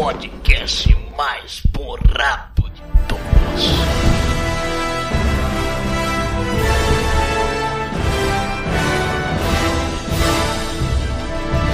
podcast mais borrado de todos.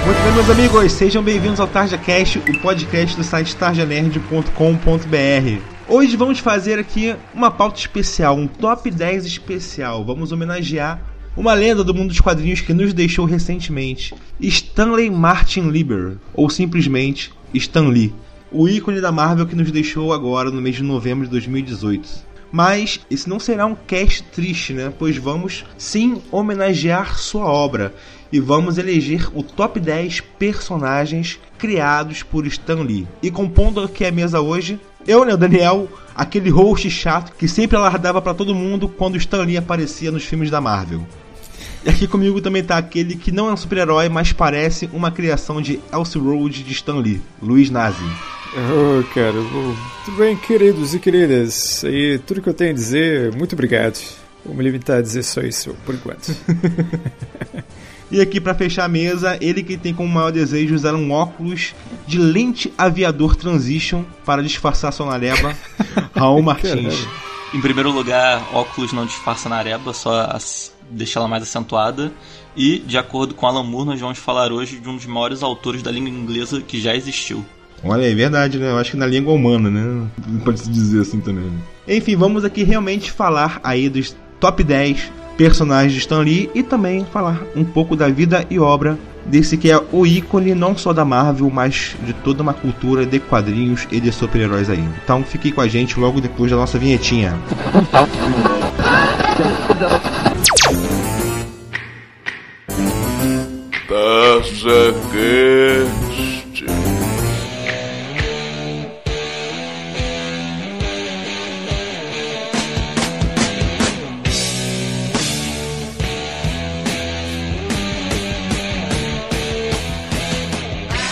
Muito bem, meus amigos, sejam bem-vindos ao TarjaCast, o podcast do site tarjanerd.com.br. Hoje vamos fazer aqui uma pauta especial, um top 10 especial. Vamos homenagear uma lenda do mundo dos quadrinhos que nos deixou recentemente, Stanley Martin Lieber, ou simplesmente Stan Lee, o ícone da Marvel que nos deixou agora no mês de novembro de 2018. Mas esse não será um cast triste, né? Pois vamos sim homenagear sua obra e vamos eleger o top 10 personagens criados por Stan Lee. E compondo aqui a mesa hoje, eu, né, o Daniel, aquele host chato que sempre alardava para todo mundo quando Stan Lee aparecia nos filmes da Marvel. E aqui comigo também tá aquele que não é um super-herói, mas parece uma criação de Elseworld de Stan Lee, Luiz Nazi. Oh, cara, tudo bem, queridos e queridas? E tudo que eu tenho a dizer, muito obrigado. Vou me limitar a dizer só isso por enquanto. E aqui para fechar a mesa, ele que tem como maior desejo usar um óculos de lente aviador transition para disfarçar sua nareba, Raul Martins. Em primeiro lugar, óculos não disfarça nareba, só deixa ela mais acentuada. E, de acordo com Alan Moore, nós vamos falar hoje de um dos maiores autores da língua inglesa que já existiu. Olha, é verdade, né? Eu acho que na língua humana, né? Pode se dizer assim também. Né? Enfim, vamos aqui realmente falar aí dos top 10 personagens de Stan Lee e também falar um pouco da vida e obra desse que é o ícone não só da Marvel, mas de toda uma cultura de quadrinhos e de super-heróis aí. Então fique com a gente logo depois da nossa vinhetinha.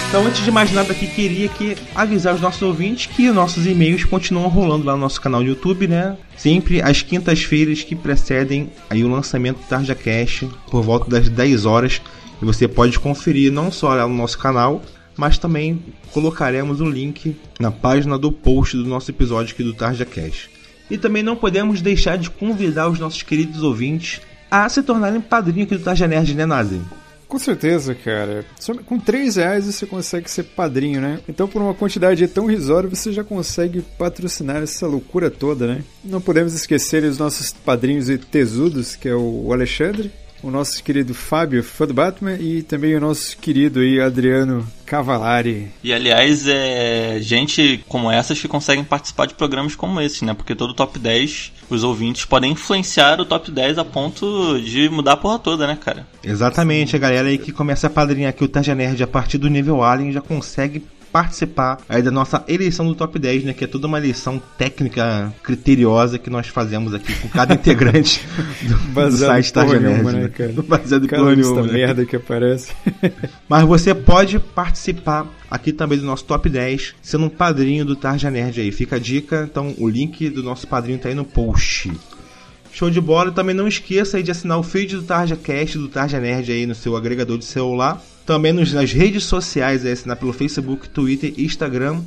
Então, antes de mais nada aqui, queria que avisar os nossos ouvintes que nossos e-mails continuam rolando lá no nosso canal do YouTube, né? Sempre às quintas-feiras que precedem aí o lançamento do Tarja Cash, por volta das 10 horas. E você pode conferir não só no nosso canal, mas também colocaremos o link na página do post do nosso episódio aqui do Tarja Cash. E também não podemos deixar de convidar os nossos queridos ouvintes a se tornarem padrinho aqui do Tarja Nerd, né, Nazi? Com certeza, cara. Com 3 reais você consegue ser padrinho, né? Então, por uma quantidade tão risória, você já consegue patrocinar essa loucura toda, né? Não podemos esquecer os nossos padrinhos e tesudos, que é o Alexandre, o nosso querido Fábio, fã do Batman, e também o nosso querido aí, Adriano Cavalari. E aliás, é gente como essas que conseguem participar de programas como esse, né? Porque todo top 10, os ouvintes podem influenciar o top 10 a ponto de mudar a porra toda, né, cara? Exatamente, a galera aí que começa a padrinhar aqui o Tarja Nerd a partir do nível Alien já consegue participar aí da nossa eleição do top 10, né? Que é toda uma eleição técnica criteriosa que nós fazemos aqui com cada integrante do, do site Tarja Nerd. Né, né, cara? Baseado porra nenhuma, né? merda que aparece. Mas você pode participar aqui também do nosso top 10, sendo um padrinho do Tarja Nerd aí. Fica a dica, então o link do nosso padrinho tá aí no post. Show de bola. E também não esqueça aí de assinar o feed do Tarja Cast, do Tarja Nerd aí no seu agregador de celular também nas redes sociais, é assinar pelo Facebook, Twitter e Instagram.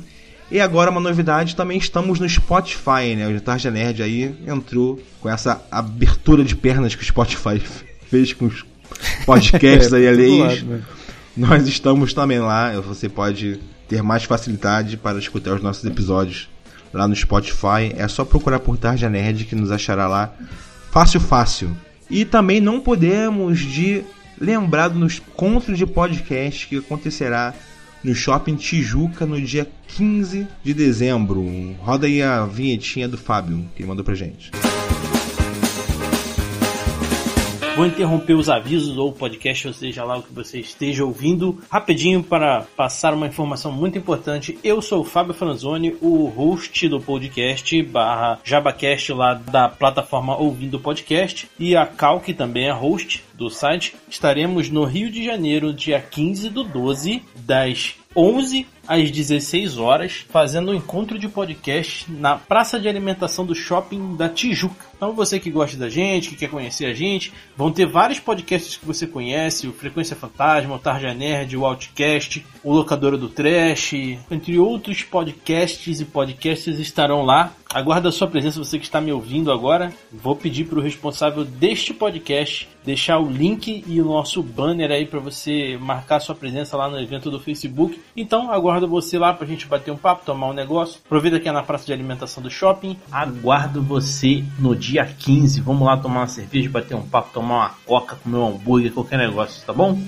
E agora uma novidade, também estamos no Spotify, né? O Tarja Nerd aí entrou com essa abertura de pernas que o Spotify fez com os podcasts aí alheios. Né? Nós estamos também lá, você pode ter mais facilidade para escutar os nossos episódios lá no Spotify. É só procurar por Tarja Nerd que nos achará lá. Fácil, fácil. E também não podemos de lembrado nos encontro de podcast que acontecerá no Shopping Tijuca no dia 15 de dezembro. Roda aí a vinhetinha do Fábio que mandou pra gente. Vou interromper os avisos ou o podcast, ou seja lá o que você esteja ouvindo, rapidinho para passar uma informação muito importante. Eu sou o Fábio Franzoni, o host do podcast barra JabaCast lá da plataforma Ouvindo Podcast, e a Cal, que também é host do site. Estaremos no Rio de Janeiro, dia 15 do 12, das 11 às 16 horas, fazendo um encontro de podcast na praça de alimentação do shopping da Tijuca. Então você que gosta da gente, que quer conhecer a gente, vão ter vários podcasts que você conhece, o Frequência Fantasma, o Tarja Nerd, o Outcast, o Locadora do Trash, entre outros podcasts e podcasts estarão lá. Aguardo a sua presença, você que está me ouvindo agora. Vou pedir para o responsável deste podcast deixar o link e o nosso banner aí para você marcar sua presença lá no evento do Facebook. Então, aguardo você lá para a gente bater um papo, tomar um negócio. Aproveita que é na praça de alimentação do shopping. Aguardo você no dia 15. Vamos lá tomar uma cerveja, bater um papo, tomar uma coca, comer um hambúrguer, qualquer negócio, tá bom?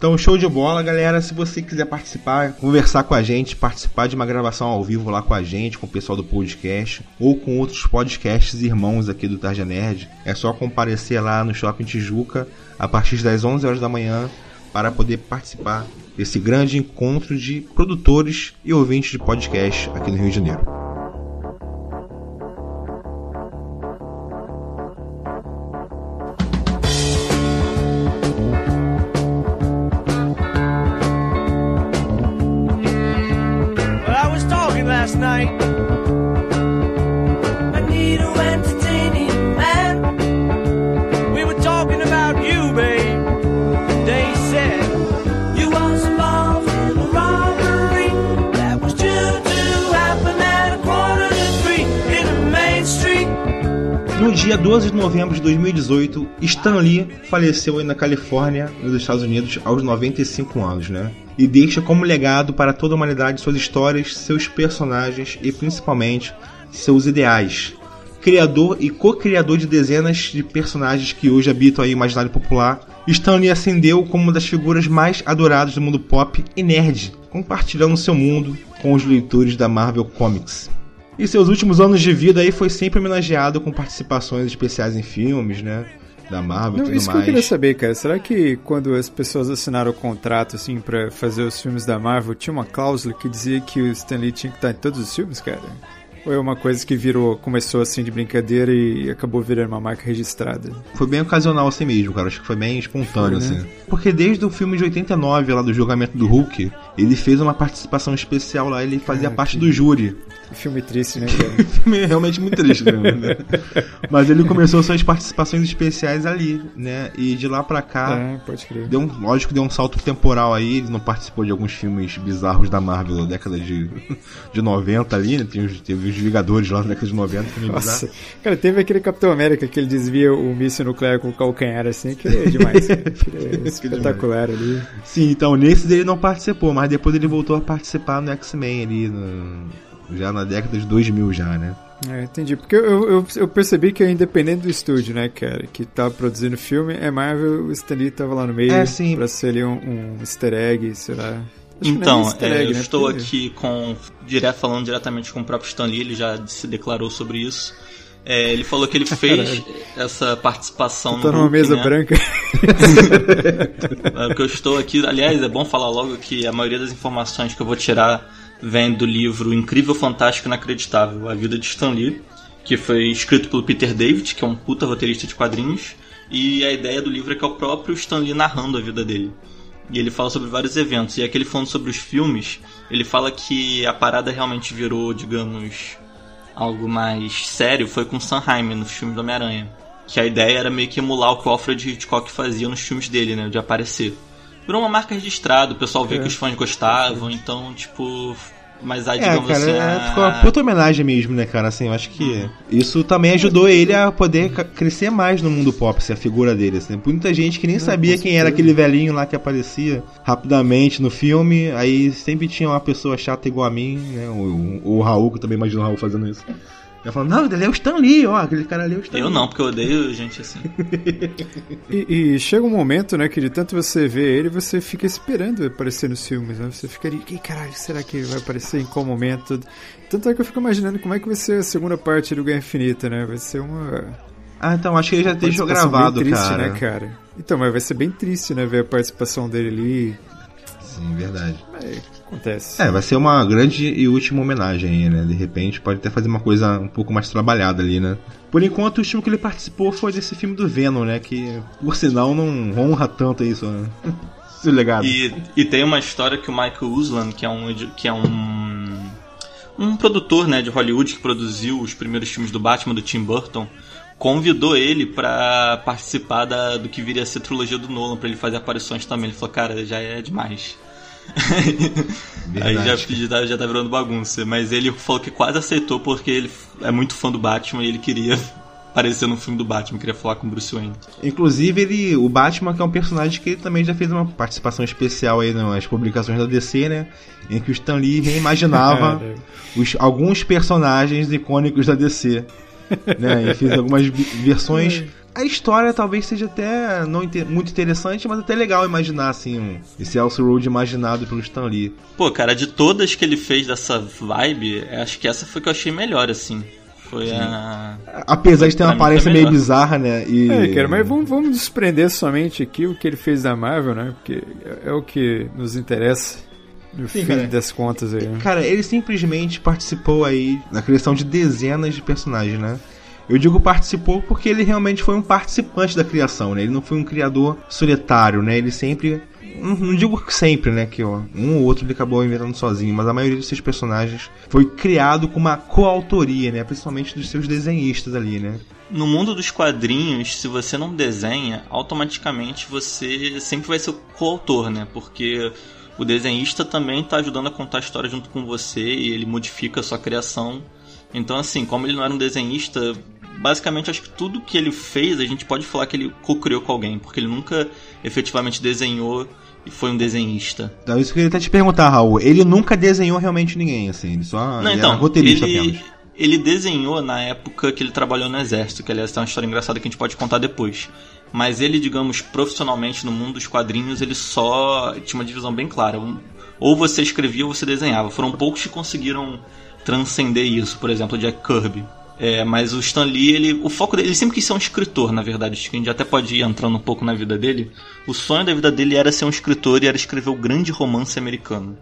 Então, show de bola, galera. Se você quiser participar, conversar com a gente, participar de uma gravação ao vivo lá com a gente, com o pessoal do podcast, ou com outros podcasts irmãos aqui do Tarja Nerd, é só comparecer lá no Shopping Tijuca a partir das 11 horas da manhã para poder participar desse grande encontro de produtores e ouvintes de podcast aqui no Rio de Janeiro. Well, dia 12 de novembro de 2018, Stan Lee faleceu aí na Califórnia, nos Estados Unidos, aos 95 anos, né? E deixa como legado para toda a humanidade suas histórias, seus personagens e principalmente seus ideais. Criador e co-criador de dezenas de personagens que hoje habitam aí o imaginário popular, Stan Lee ascendeu como uma das figuras mais adoradas do mundo pop e nerd, compartilhando seu mundo com os leitores da Marvel Comics. E seus últimos anos de vida aí foi sempre homenageado com participações especiais em filmes, né? Da Marvel e tudo isso que eu mais. queria saber, cara. Será que quando as pessoas assinaram o contrato, assim, pra fazer os filmes da Marvel, tinha uma cláusula que dizia que o Stan Lee tinha que estar em todos os filmes, cara? Ou é uma coisa que virou, começou assim de brincadeira e acabou virando uma marca registrada? Foi bem ocasional assim mesmo, cara. Acho que foi bem espontâneo, Foi, né? assim. Porque desde o filme de 89, lá do julgamento do Hulk, ele fez uma participação especial lá, ele fazia Cara, parte do júri. Filme triste, né, filme é realmente muito triste né? Mas ele começou suas participações especiais ali, né? E de lá pra cá. é, pode crer. Deu um, lógico que deu um salto temporal aí, ele não participou de alguns filmes bizarros da Marvel da década de, de 90 ali, né? Tem os- teve os Vingadores lá na década de 90, que nem bizarro. Nossa, cara, teve aquele Capitão América que ele desvia o míssil nuclear com o calcanhar, assim, que é demais. cara. Que é espetacular ali. Sim, então nesse ele não participou, mas depois ele voltou a participar no X-Men ali, no- já na década de 2000 já, né? É, entendi. Porque eu, eu, eu percebi que é independente do estúdio, né, cara, que tá produzindo o filme, é Marvel, o Stan Lee tava lá no meio É, sim. pra ser ali um, um easter egg, sei lá. Acho é Então, é, egg, eu né, estou porque- aqui com direto, falando diretamente com o próprio Stan Lee, ele já se declarou sobre isso. É, ele falou que ele fez essa participação Tá no numa Hulk, mesa né? branca. É, o que eu estou aqui, aliás, é bom falar logo que a maioria das informações que eu vou tirar vem do livro Incrível, Fantástico e Inacreditável, A Vida de Stan Lee, que foi escrito pelo Peter David, que é um puta roteirista de quadrinhos, e a ideia do livro é que é o próprio Stan Lee narrando a vida dele. E ele fala sobre vários eventos, e aqui ele falando sobre os filmes, ele fala que a parada realmente virou, digamos, algo mais sério foi com Sam Raimi nos filmes do Homem-Aranha. Que a ideia era meio que emular o que o Alfred Hitchcock fazia nos filmes dele, né? De aparecer. Virou uma marca registrada, o pessoal vê É. que os fãs gostavam, então, tipo. Mas aí, É, digamos cara, assim. é, a- ficou uma puta homenagem mesmo, né, cara? Assim, eu acho que isso também ajudou ele a poder crescer mais no mundo pop, assim, a figura dele, assim. Muita gente que nem sabia quem era aquele velhinho lá que aparecia rapidamente no filme, aí sempre tinha uma pessoa chata igual a mim, né? O, o, o Raul, que eu também imagino o Raul fazendo isso. Eu falando, não, ele é o Stan Lee, ó, aquele cara ali é o Stan Eu Lee. não, porque eu odeio gente assim. E, e chega um momento, né, que de tanto você ver ele, você fica esperando aparecer nos filmes, né? Você fica ali, "Ih, caralho, será que ele vai aparecer em qual momento? Tanto é que eu fico imaginando como é que vai ser a segunda parte do Guerra Infinita, né? Vai ser uma. Ah, então, acho que ele já deixou gravado, bem triste, cara. né, cara? Então, mas vai ser bem triste, né, ver a participação dele ali. Sim, verdade. Mas acontece. É, vai ser uma grande e última homenagem aí, né? De repente pode até fazer uma coisa um pouco mais trabalhada ali, né? Por enquanto, o filme que ele participou foi desse filme do Venom, né? Que, por sinal, não honra tanto isso, né? Seu legado. E, e tem uma história que o Michael Uslan, que é um que é um um produtor, né, de Hollywood que produziu os primeiros filmes do Batman do Tim Burton, convidou ele pra participar da, do que viria a ser a trilogia do Nolan, pra ele fazer aparições também. Ele falou, cara, já é demais. Aí já, já, tá- já tá virando bagunça. Mas ele falou que quase aceitou porque ele é muito fã do Batman e ele queria aparecer no filme do Batman, queria falar com o Bruce Wayne. Inclusive, ele, o Batman, que é um personagem que ele também já fez uma participação especial aí nas publicações da DC, né? Em que o Stan Lee reimaginava os, alguns personagens icônicos da DC. né? E fez algumas versões. A história talvez seja até não inte- muito interessante, mas até legal imaginar assim um- esse Elsie Road imaginado pelo Stan Lee. Pô, cara, de todas que ele fez dessa vibe, acho que essa foi que eu achei melhor, assim. Foi a. Apesar de ter uma aparência meio bizarra, né? E... É, cara, mas vamos, vamos desprender somente aqui o que ele fez da Marvel, né? Porque é, é o que nos interessa no Sim, fim cara. das contas aí, né? Cara, ele simplesmente participou aí na criação de dezenas de personagens, né? Eu digo participou porque ele realmente foi um participante da criação, né? Ele não foi um criador solitário, né? Ele sempre. Não, não digo que sempre, né? Que ó, um ou outro ele acabou inventando sozinho, mas a maioria dos seus personagens foi criado com uma coautoria, né? Principalmente dos seus desenhistas ali, né? No mundo dos quadrinhos, se você não desenha, automaticamente você sempre vai ser o coautor, né? Porque o desenhista também tá ajudando a contar a história junto com você e ele modifica a sua criação. Então, assim, como ele não era um desenhista, basicamente acho que tudo que ele fez a gente pode falar que ele co-criou com alguém, porque ele nunca efetivamente desenhou e foi um desenhista. Então isso que eu queria até te perguntar, Raul. Ele nunca desenhou realmente ninguém, assim. Ele só Não, ele então, roteirista ele, apenas. ele desenhou na época que ele trabalhou no exército, que aliás tem uma história engraçada que a gente pode contar depois. Mas ele, digamos, profissionalmente no mundo dos quadrinhos, ele só tinha uma divisão bem clara. Ou você escrevia ou você desenhava. Foram poucos que conseguiram transcender isso, por exemplo, o Jack Kirby. É, mas o Stan Lee, ele, o foco dele, ele sempre quis ser um escritor, na verdade. A gente até pode ir entrando um pouco na vida dele. O sonho da vida dele era ser um escritor e era escrever o grande romance americano.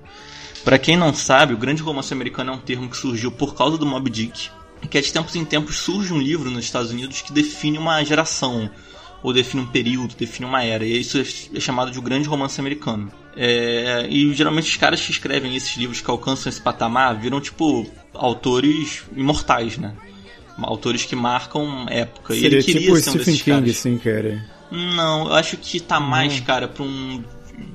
Pra quem não sabe, o grande romance americano é um termo que surgiu por causa do Moby Dick, que de tempos em tempos surge um livro nos Estados Unidos que define uma geração, ou define um período, define uma era, e isso é chamado de o grande romance americano. É, e geralmente os caras que escrevem esses livros que alcançam esse patamar viram tipo autores imortais, né? Autores que marcam época. e Seria ele queria tipo ser um Stephen desses King, caras. assim, cara. Não, eu acho que tá mais, cara, pra um.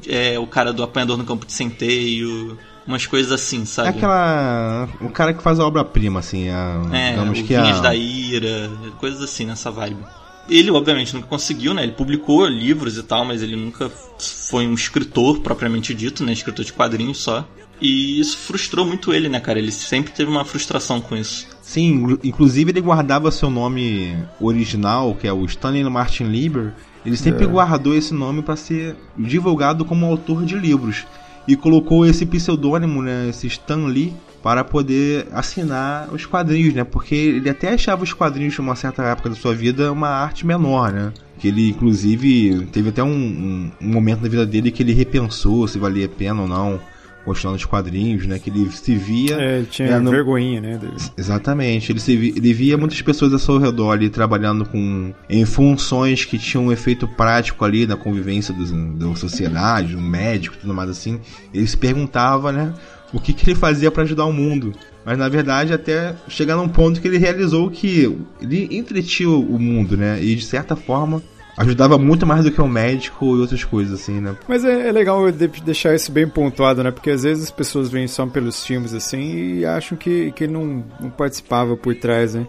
É, o cara do apanhador no campo de centeio. Umas coisas assim, É sabe? aquela. O cara que faz a obra-prima, assim. A, É, digamos o que Vinhas a... da Ira, coisas assim nessa vibe. Ele, obviamente, nunca conseguiu, né? Ele publicou livros e tal, mas ele nunca foi um escritor propriamente dito, né? Escritor de quadrinhos só. E isso frustrou muito ele, né, cara? Ele sempre teve uma frustração com isso. Sim, inclu- inclusive ele guardava seu nome original, que é o Stanley Martin Lieber. Ele sempre É. guardou esse nome para ser divulgado como autor de livros. E colocou esse pseudônimo, né, esse Stan Lee, para poder assinar os quadrinhos, né? Porque ele até achava os quadrinhos, numa certa época da sua vida, uma arte menor, né? Que ele, inclusive, teve até um, um- um momento na vida dele que ele repensou se valia a pena ou não continuar nos quadrinhos, né? Que ele se via... É, ele tinha É, não- vergonhinha, né? dele. Exatamente, ele, se vi- ele via muitas pessoas ao seu redor ali trabalhando com em funções que tinham um efeito prático ali na convivência dos, da sociedade, um médico e tudo mais assim. Ele se perguntava, né, o que, que ele fazia para ajudar o mundo. Mas na verdade, até chegar num ponto que ele realizou que ele entretia o mundo, né, e de certa forma ajudava muito mais do que um médico e outras coisas assim, né. Mas é, é legal de- deixar isso bem pontuado, né? Porque às vezes as pessoas vêm só pelos filmes assim e acham que, que ele não, não participava por trás, né?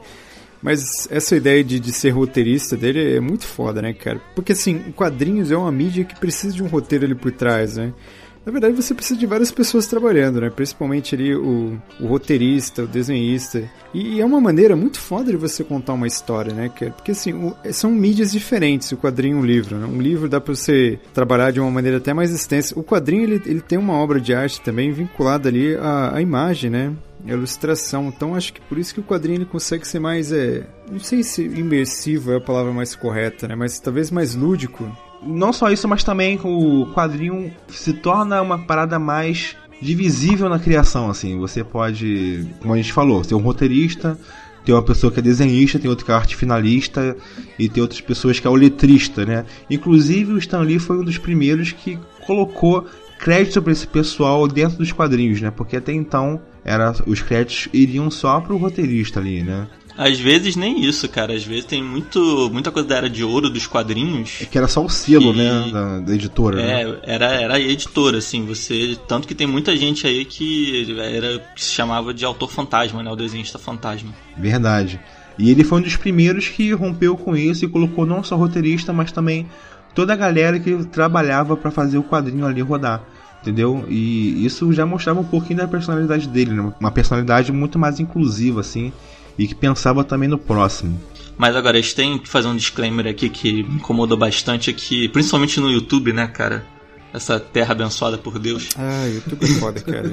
Mas essa ideia de, de ser roteirista dele é muito foda, né, cara? Porque assim, quadrinhos é uma mídia que precisa de um roteiro ali por trás, né? Na verdade, você precisa de várias pessoas trabalhando, né? Principalmente ali o, o roteirista, o desenhista. E, é uma maneira muito foda de você contar uma história, né? Porque assim, o- são mídias diferentes, o quadrinho e um livro, né? Um livro dá pra você trabalhar de uma maneira até mais extensa. O quadrinho, ele, ele tem uma obra de arte também vinculada ali à, à imagem, né? Ilustração. Então, acho que por isso que o quadrinho ele consegue ser mais, é... Não sei se imersivo é a palavra mais correta, né? Mas talvez mais lúdico. Não só isso, mas também o quadrinho se torna uma parada mais divisível na criação, assim. Você pode, como a gente falou, ser um roteirista, tem uma pessoa que é desenhista, tem outra que é arte finalista e tem outras pessoas que é o letrista, né? Inclusive o Stan Lee foi um dos primeiros que colocou crédito pra esse pessoal dentro dos quadrinhos, né? Porque até então era, os créditos iriam só pro roteirista ali, né? Às vezes nem isso, cara. Às vezes tem muito, muita coisa da era de ouro dos quadrinhos. É que era só o selo, Que- né? Da, da editora, né? É, era, era a editora, assim, você. Tanto que tem muita gente aí que era que se chamava de autor fantasma, né? O desenhista fantasma. Verdade. E ele foi um dos primeiros que rompeu com isso e colocou não só roteirista, mas também toda a galera que trabalhava pra fazer o quadrinho ali rodar. Entendeu? E isso já mostrava um pouquinho da personalidade dele, né? Uma personalidade muito mais inclusiva, assim, e que pensava também no próximo. Mas agora, a gente tem que fazer um disclaimer aqui que me incomodou bastante aqui, principalmente no YouTube, né, cara? Essa terra abençoada por Deus. Ah, YouTube é foda, cara.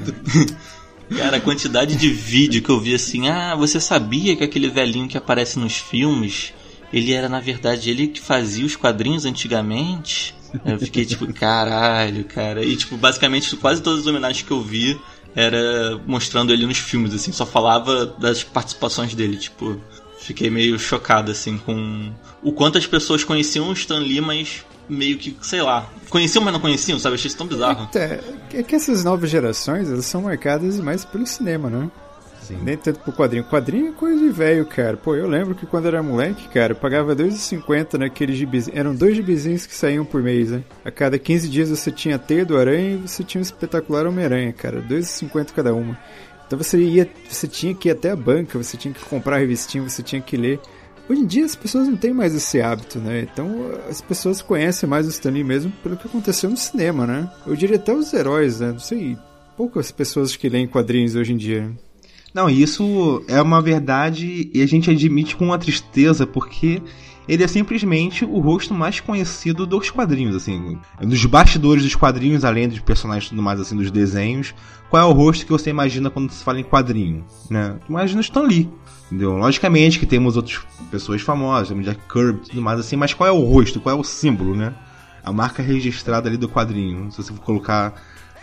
Cara, a quantidade de vídeo que eu vi assim, ah, você sabia que aquele velhinho que aparece nos filmes, ele era na verdade ele que fazia os quadrinhos antigamente? Eu fiquei tipo, caralho, cara. E tipo, basicamente quase todas as homenagens que eu vi era mostrando ele nos filmes, assim, só falava das participações dele, tipo, fiquei meio chocado assim com o quanto as pessoas conheciam o Stan Lee, mas meio que, sei lá, conheciam, mas não conheciam, sabe? Achei isso tão bizarro. É, é que essas novas gerações, elas são marcadas mais pelo cinema, né? Sim. Nem tanto pro quadrinho. Quadrinho é coisa de velho, cara. Pô, eu lembro que quando era moleque, cara, eu pagava R$2,50 naqueles gibizinhos. Eram dois gibizinhos que saíam por mês, né? A cada 15 dias você tinha Teia do Aranha e você tinha o espetacular Homem-Aranha, cara. R$2,50 cada uma. Então você ia, você tinha que ir até a banca, você tinha que comprar a revistinha, você tinha que ler. Hoje em dia as pessoas não têm mais esse hábito, né? Então as pessoas conhecem mais o Stanley mesmo pelo que aconteceu no cinema, né? Eu diria até os heróis, né? Não sei, poucas pessoas que leem quadrinhos hoje em dia. Não, isso é uma verdade e a gente admite com uma tristeza, porque ele é simplesmente o rosto mais conhecido dos quadrinhos, assim. Dos bastidores dos quadrinhos, além dos personagens e tudo mais, assim, dos desenhos. Qual é o rosto que você imagina quando se fala em quadrinho, né? Imagina o Stan Lee, entendeu? Logicamente que temos outras pessoas famosas, temos Jack Kirby e tudo mais, assim, mas qual é o rosto, qual é o símbolo, né? A marca registrada ali do quadrinho. Se você colocar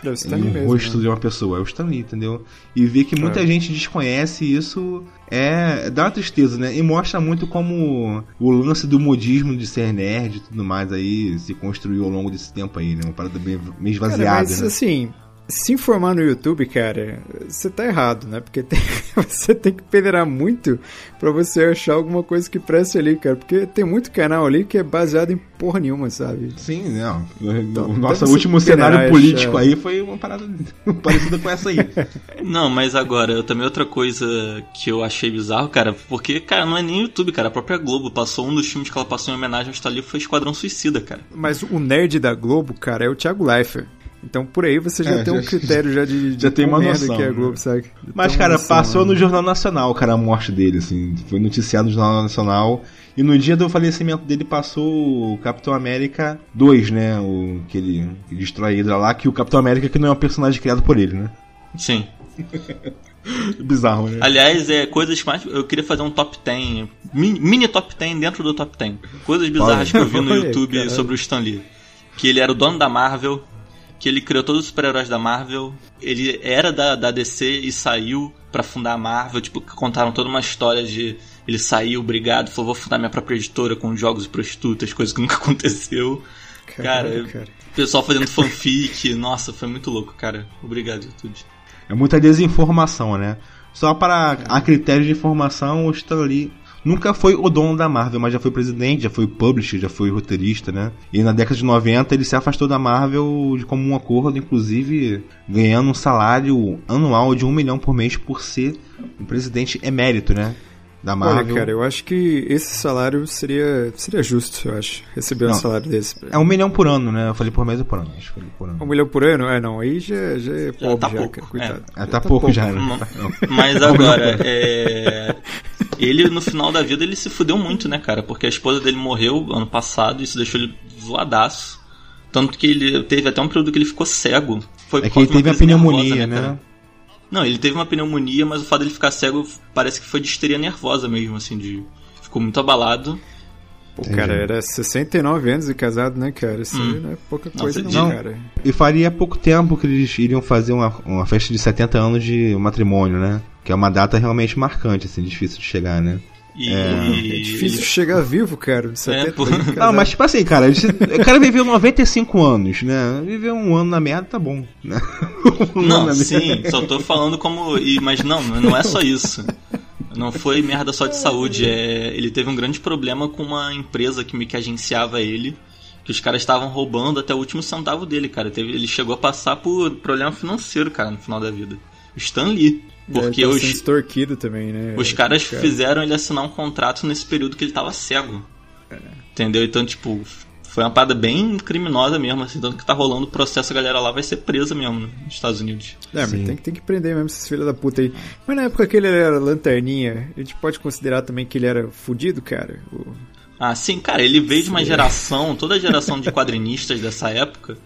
O Stanley um mesmo, rosto né? de uma pessoa, é o Stan Lee, entendeu? E ver que muita É. gente desconhece isso é dá uma tristeza, né? E mostra muito como o lance do modismo de ser nerd e tudo mais aí se construiu ao longo desse tempo aí, né? Uma parada bem, meio Cara, esvaziada, mas né? assim, se informar no YouTube, cara, você tá errado, né? Porque tem- você tem que peneirar muito pra você achar alguma coisa que preste ali, cara. Porque tem muito canal ali que é baseado em porra nenhuma, sabe? Sim, não. Então, o nosso deve último cenário político é. aí foi uma parada parecida com essa aí. Não, mas agora, também outra coisa que eu achei bizarro, cara, porque, cara, não é nem YouTube, cara. A própria Globo passou um dos filmes que ela passou em homenagem ao Lee foi Esquadrão Suicida, cara. Mas o nerd da Globo, cara, é o Thiago Leifert. Então por aí você já É, tem um já- critério já de, de já tem uma noção, que é a né? Globo, sabe? Mas, Então, cara, assim, passou mano. no Jornal Nacional, cara, a morte dele, assim. Foi noticiado no Jornal Nacional. E no dia do falecimento dele passou o Capitão América 2, né? O que ele que destrói a Hydra lá, que o Capitão América que não é um personagem criado por ele, né? Sim. Bizarro, né? Aliás, é coisas mais. Eu queria fazer um top 10, mini, mini top 10 dentro do top 10. Coisas bizarras que eu vi no YouTube caralho. sobre o Stan Lee. Que ele era o dono da Marvel, que ele criou todos os super-heróis da Marvel, ele era da, da DC e saiu pra fundar a Marvel. Tipo, contaram toda uma história de. Ele saiu, obrigado, falou, vou fundar minha própria editora com jogos e prostitutas, coisa que nunca aconteceu. Caralho, cara, O pessoal fazendo fanfic, nossa, foi muito louco, cara. Obrigado, YouTube. É muita desinformação, né? Só para a critério de informação, o Stan Lee nunca foi o dono da Marvel, mas já foi presidente, já foi publisher, já foi roteirista, né? E na década de 90 ele se afastou da Marvel de comum acordo, inclusive ganhando um salário anual de um milhão por mês por ser um presidente emérito, né? Da Marvel. Olha, cara, eu acho que esse salário seria, seria justo, eu acho, receber um Não. salário desse. É um milhão por ano, né? Eu falei por mês ou por ano? Acho que falei por Um ano. milhão por ano? É, não, aí já, já é pobre tá já, pouco, cara, coitado. Ah, tá, pouco, já, né? Mas agora, é... ele no final da vida ele se fudeu muito, né, cara? Porque a esposa dele morreu ano passado e isso deixou ele zoadaço. Tanto que ele teve até um período que ele ficou cego. Foi É que ele teve a pneumonia, nervosa, né? cara? Não, ele teve uma pneumonia, mas o fato dele ficar cego parece que foi de histeria nervosa mesmo, assim, de. Ficou muito abalado. Pô, Entendi. cara, era 69 anos de casado, né, cara? Isso aí Hum. não é pouca Não, coisa não, diz- cara. E faria pouco tempo que eles iriam fazer uma, uma festa de 70 anos de matrimônio, né? Que é uma data realmente marcante, assim, difícil de chegar, né? E, É difícil chegar vivo, cara. De 70 pô. pra Não, mas tipo assim, cara, o cara viveu 95 anos, né? Viveu um ano na merda, tá bom. Né? Um ano Não, sim, merda. só tô falando como. e- Mas não, não é só isso. Não foi merda só de saúde. É, ele teve um grande problema com uma empresa que meio que agenciava ele. Que os caras estavam roubando até o último centavo dele, cara. Teve, ele chegou a passar por problema financeiro, cara, no final da vida. O Stan Lee. Porque Deve tá os, extorquido também, né? os caras Cara. fizeram ele assinar um contrato nesse período que ele tava cego. Entendeu? Então, tipo, foi uma parada bem criminosa mesmo, assim. Tanto que tá rolando o processo, a galera lá vai ser presa mesmo nos Estados Unidos. É, mas Sim. tem, que- tem que prender mesmo esses filhos da puta aí. Mas na época que ele era lanterninha, a gente pode considerar também que ele era fudido, cara? O- Ah, sim, cara, ele veio de uma geração, toda a geração de quadrinistas dessa época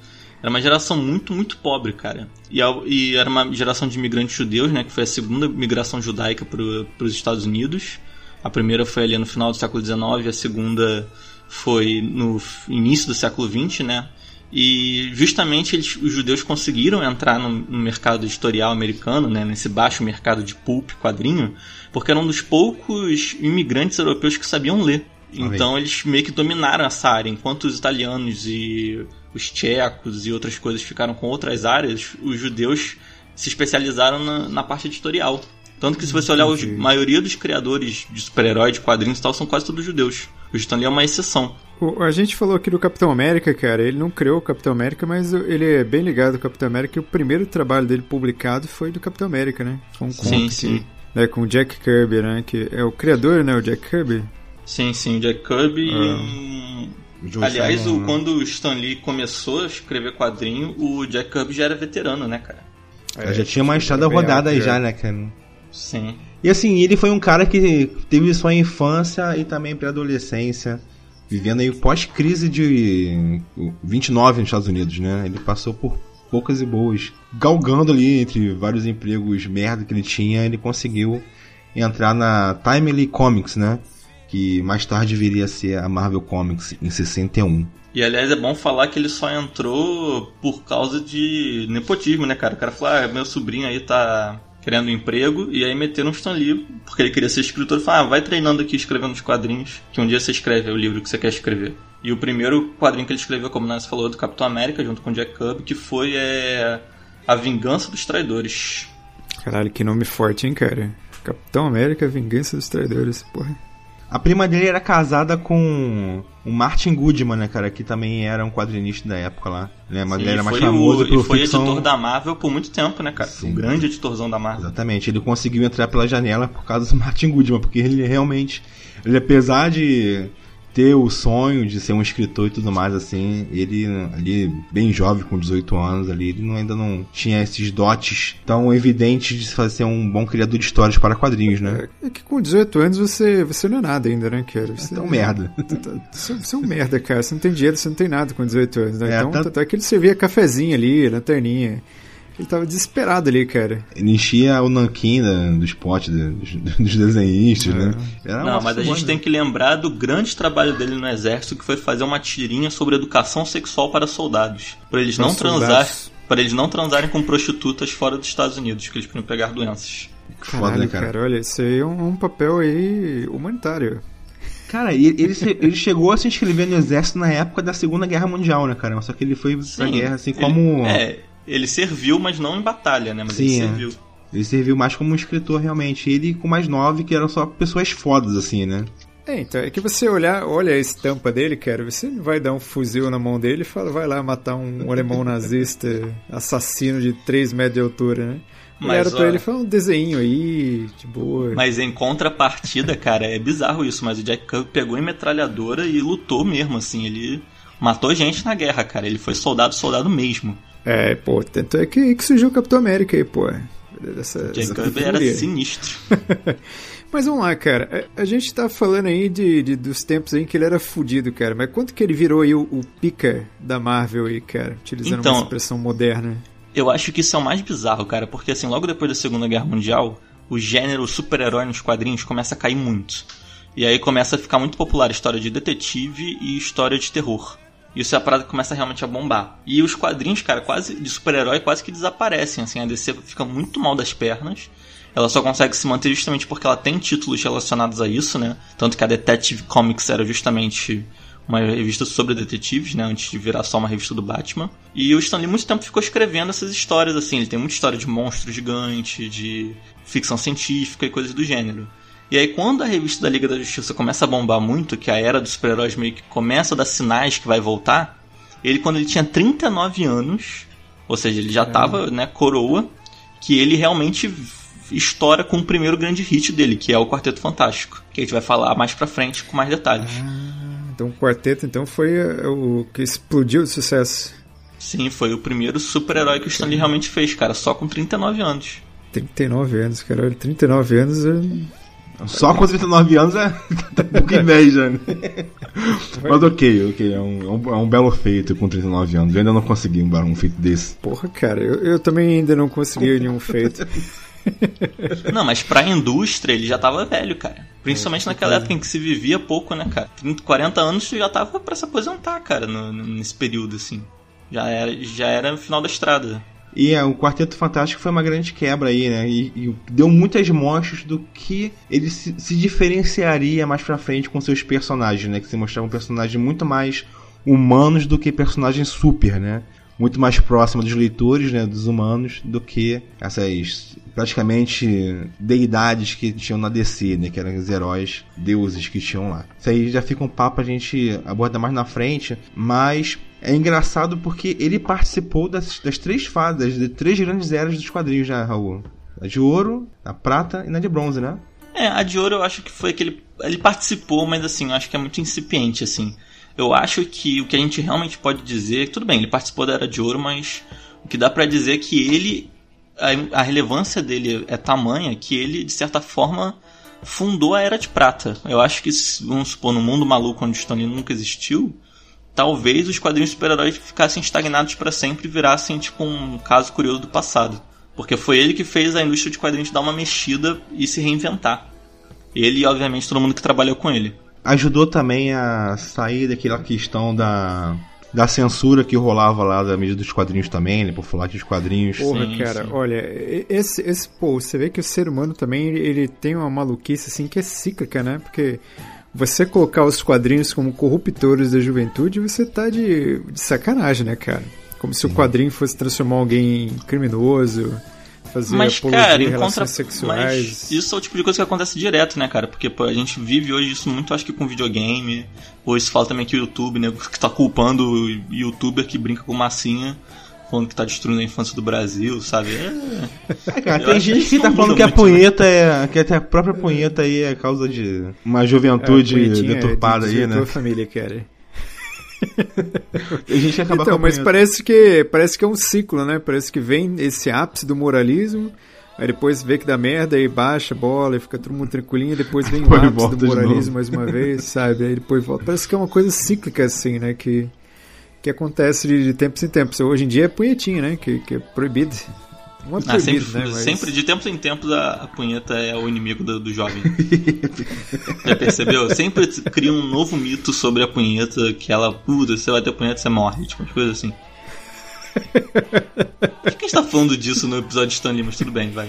era uma geração muito, muito pobre, cara. E, e era uma geração de imigrantes judeus, né, que foi a segunda migração judaica para os Estados Unidos. A primeira foi ali no final do século XIX, a segunda foi no início do século XX, né? E justamente eles, os judeus conseguiram entrar no, no mercado editorial americano, né, nesse baixo mercado de pulp, quadrinho, porque eram um dos poucos imigrantes europeus que sabiam ler. Então eles meio que dominaram essa área, enquanto os italianos e os tchecos e outras coisas ficaram com outras áreas, os judeus se especializaram na, na parte editorial. Tanto que se você olhar, a maioria dos criadores de super-herói, de quadrinhos e tal, são quase todos judeus. O Stan Lee é uma exceção. o- a gente falou aqui do Capitão América, cara. Ele não criou o Capitão América, mas ele é bem ligado ao Capitão América. E o primeiro trabalho dele publicado foi do Capitão América, né? Foi um Sim, que- sim. né, com o Jack Kirby, né? Que é o criador, né? O Jack Kirby. Sim, sim, Jack Kirby. Ah. e- Joe Aliás, o, Simon, quando o Stan Lee começou a escrever quadrinho, o Jack Kirby já era veterano, né, cara? É, já tinha uma estrada bem rodada aí já, já. né, cara? Sim. E assim, ele foi um cara que teve sua infância e também pré-adolescência, vivendo aí pós-crise de 29 nos Estados Unidos, né? Ele passou por poucas e boas, galgando ali entre vários empregos merda que ele tinha, ele conseguiu entrar na Timely Comics, né? Que mais tarde viria a ser a Marvel Comics em 61. E aliás, é bom falar que ele só entrou por causa de nepotismo, né, cara? O cara falou, ah, meu sobrinho aí tá querendo um emprego, e aí meteram um Stan Lee, porque ele queria ser escritor, e falou, ah, vai treinando aqui escrevendo os quadrinhos, que um dia você escreve o livro que você quer escrever. E o primeiro quadrinho que ele escreveu, como nós falou, do Capitão América, junto com o Jack Kirby, que foi é, A Vingança dos Traidores. Caralho, que nome forte, hein, cara? Capitão América, Vingança dos Traidores. Porra. A prima dele era casada com o Martin Goodman, né, cara? Que também era um quadrinista da época lá. Né? Mas Sim, ele era mais foi famoso o, por e foi ficção... editor da Marvel por muito tempo, né, cara? Sim. O grande editorzão da Marvel. Exatamente, ele conseguiu entrar pela janela por causa do Martin Goodman, porque ele realmente, ele apesar de ter o sonho de ser um escritor e tudo mais assim, ele ali bem jovem com 18 anos ali, ele não- ainda não tinha esses dotes tão evidentes de fazer um bom criador de histórias para quadrinhos, né? É que com 18 anos você, você não é nada ainda, né, cara? Você, Então merda. Você, você é um merda, cara. Você não tem dinheiro, você não tem nada com 18 anos, né? É, então, tanto- tanto é que ele servia cafezinho ali, lanterninha. Ele tava desesperado ali, cara. Ele enchia o nanquim da- dos potes da- dos, dos desenhistas, né? Era Não, uma mas a gente foda. tem que lembrar do grande trabalho dele no exército, que foi fazer uma tirinha sobre educação sexual para soldados. Para eles Para não transar, para eles não transarem com prostitutas fora dos Estados Unidos, que eles podem pegar doenças. Foda, Caralho, né, cara? olha, isso aí é um, um papel aí humanitário. Cara, e ele, ele, se- ele chegou a se inscrever no exército na época da Segunda Guerra Mundial, né, cara? Só que ele foi pra Sim, guerra, assim, ele- como. É, ele serviu, mas não em batalha, né? Mas Sim, ele é. serviu. Ele serviu mais como um escritor, realmente. Ele com mais nove, que eram só pessoas fodas, assim, né? É, então, é que você olhar, olha a estampa dele, cara, você vai dar um fuzil na mão dele e fala, vai lá matar um alemão nazista, assassino de 3 metros de altura, né? Mas, Olharam pra ó, ele e falaram um desenho aí, de boa. Mas em contrapartida, cara, é bizarro isso, mas o Jack Kirby pegou em metralhadora e lutou mesmo, assim, ele matou gente na guerra, cara. Ele foi soldado, soldado mesmo. É, pô, tanto é que, que surgiu o Capitão América aí, pô. Essa, Jack essa Kirby era sinistro. Mas vamos lá, cara. A, a gente tá falando aí de, de- dos tempos aí em que ele era fudido, cara. Mas quanto que ele virou aí o, o pica da Marvel aí, cara? Utilizando Então- uma expressão moderna. Eu acho que isso é o mais bizarro, cara, porque assim, logo depois da Segunda Guerra Mundial, o gênero super-herói nos quadrinhos começa a cair muito. E aí começa a ficar muito popular a história de detetive e história de terror. Isso é a parada que começa realmente a bombar. E os quadrinhos, cara, quase de super-herói quase que desaparecem, assim, a DC fica muito mal das pernas. Ela só consegue se manter justamente porque ela tem títulos relacionados a isso, né? Tanto que a Detective Comics era justamente uma revista sobre detetives, né? Antes de virar só uma revista do Batman. E o Stan Lee muito tempo ficou escrevendo essas histórias, assim. Ele tem muita história de monstro gigante, de ficção científica e coisas do gênero. E aí, quando a revista da Liga da Justiça começa a bombar muito, que a era dos super-heróis meio que começa a dar sinais que vai voltar, ele, quando ele tinha 39 anos, ou seja, ele já tava, né, coroa, que ele realmente estoura com o primeiro grande hit dele, que é o Quarteto Fantástico, que a gente vai falar mais pra frente com mais detalhes. Então o quarteto então foi é, o que explodiu de sucesso. Sim, foi o primeiro super-herói que o Stan Lee realmente fez, cara, só com 39 anos. 39 anos, cara. Olha, 39 anos é... Só com 39 anos é um pouco inveja, né? Mas ok, ok, é um, é um, é belo feito com 39 anos. Eu ainda não consegui um, um feito desse. Porra, cara, eu, eu também ainda não consegui nenhum feito. Não, mas pra indústria ele já tava velho, cara. Principalmente naquela época em que se vivia pouco, né, cara? 30, 40 anos já tava pra se aposentar, cara, no- nesse período, assim. Já era, já era o final da estrada. E é, o Quarteto Fantástico foi uma grande quebra aí, né? E, e deu muitas mostras do que ele se, se diferenciaria mais pra frente com seus personagens, né? Que se mostravam personagens muito mais humanos do que personagens super, né? Muito mais próximo dos leitores, né? Dos humanos, do que essas praticamente deidades que tinham na DC, né? Que eram os heróis, deuses que tinham lá. Isso aí já fica um papo a gente abordar mais na frente, mas é engraçado porque ele participou das, das três fases, das três grandes eras dos quadrinhos, né, Raul? A de ouro, a prata e na de bronze, né? É, a de ouro eu acho que foi que ele, ele participou, mas assim, eu acho que é muito incipiente, assim. Eu acho que o que a gente realmente pode dizer, tudo bem, ele participou da era de ouro, mas o que dá pra dizer é que ele, a, a relevância dele é tamanha que ele, de certa forma, fundou a era de prata. Eu acho que, vamos supor, no mundo maluco onde o Stan Lee nunca existiu, talvez os quadrinhos super-heróis ficassem estagnados pra sempre e virassem tipo um caso curioso do passado. Porque foi ele que fez a indústria de quadrinhos dar uma mexida e se reinventar. Ele e, obviamente, todo mundo que trabalhou com ele. Ajudou também a sair daquela questão da, da censura que rolava lá da mídia dos quadrinhos também, né? Por falar que os quadrinhos. Porra, Sim, cara, sim. olha, esse, esse, pô, você vê que o ser humano também, ele, ele tem uma maluquice assim que é cíclica, né? Porque você colocar os quadrinhos como corruptores da juventude, você tá de, de sacanagem, né, cara? Como se o quadrinho fosse transformar alguém em criminoso, fazer Mas, apologia cara, em relações contra... sexuais. Mas isso é o tipo de coisa que acontece direto, né, cara? Porque pô, a gente vive hoje isso muito, acho que com videogame. Hoje se fala também que o YouTube, né, que tá culpando o youtuber que brinca com massinha, falando que tá destruindo a infância do Brasil, sabe? É... É, cara, tem gente que tá falando que a né? punheta é. que até a própria punheta aí é causa de uma juventude É, deturpada é, aí, né? tua família, cara. A gente acaba Então, mas parece que parece que é um ciclo, né? Parece que vem esse ápice do moralismo, aí depois vê que dá merda e baixa a bola e fica todo mundo tranquilinho, e depois vem o ápice do moralismo mais uma vez, sabe? Aí depois volta. Parece que é uma coisa cíclica assim, né? Que que acontece de, de tempos em tempos. Hoje em dia é punhetinha, né? Que, que é proibido. Não é Ah, sempre, né? Mas... sempre, de tempos em tempos, a, a punheta é o inimigo do, do jovem. Já percebeu? Sempre cria um novo mito sobre a punheta, que ela, puta, você vai ter punheta, você morre, tipo, umas coisas assim. Por que a gente tá falando disso no episódio de Stanley, mas tudo bem, vai.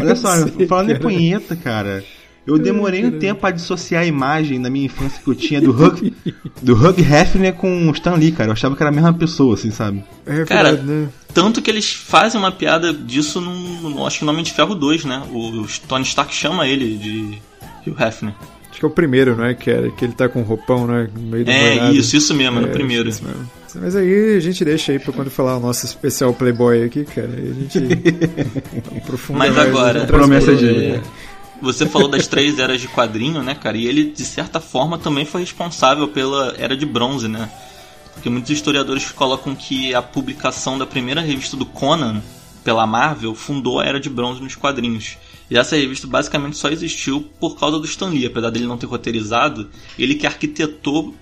Olha só, falando em punheta, cara. Eu demorei um tempo a dissociar a imagem na minha infância que eu tinha do Hugh, do Hugh Hefner com o Stan Lee, cara. Eu achava que era a mesma pessoa, assim, sabe? É Cara, verdade, né? Tanto que eles fazem uma piada disso no, no acho que no Homem de Ferro 2, né? O Tony Stark chama ele de Hugh Hefner. Acho que é o primeiro, não é? Que, era, que ele tá com um roupão, né? No meio do É, banhado. isso, isso mesmo, no É, primeiro. isso mesmo. Mas aí a gente deixa aí pra quando falar o nosso especial Playboy aqui, cara. Aí a gente aprofunda Mas mais agora, Promessa de- Você falou das três eras de quadrinho, né, cara? E ele, de certa forma, também foi responsável pela era de bronze, né? Porque muitos historiadores colocam que a publicação da primeira revista do Conan pela Marvel fundou a era de bronze nos quadrinhos. E essa revista basicamente só existiu por causa do Stan Lee, apesar dele não ter roteirizado, ele que arquitetou,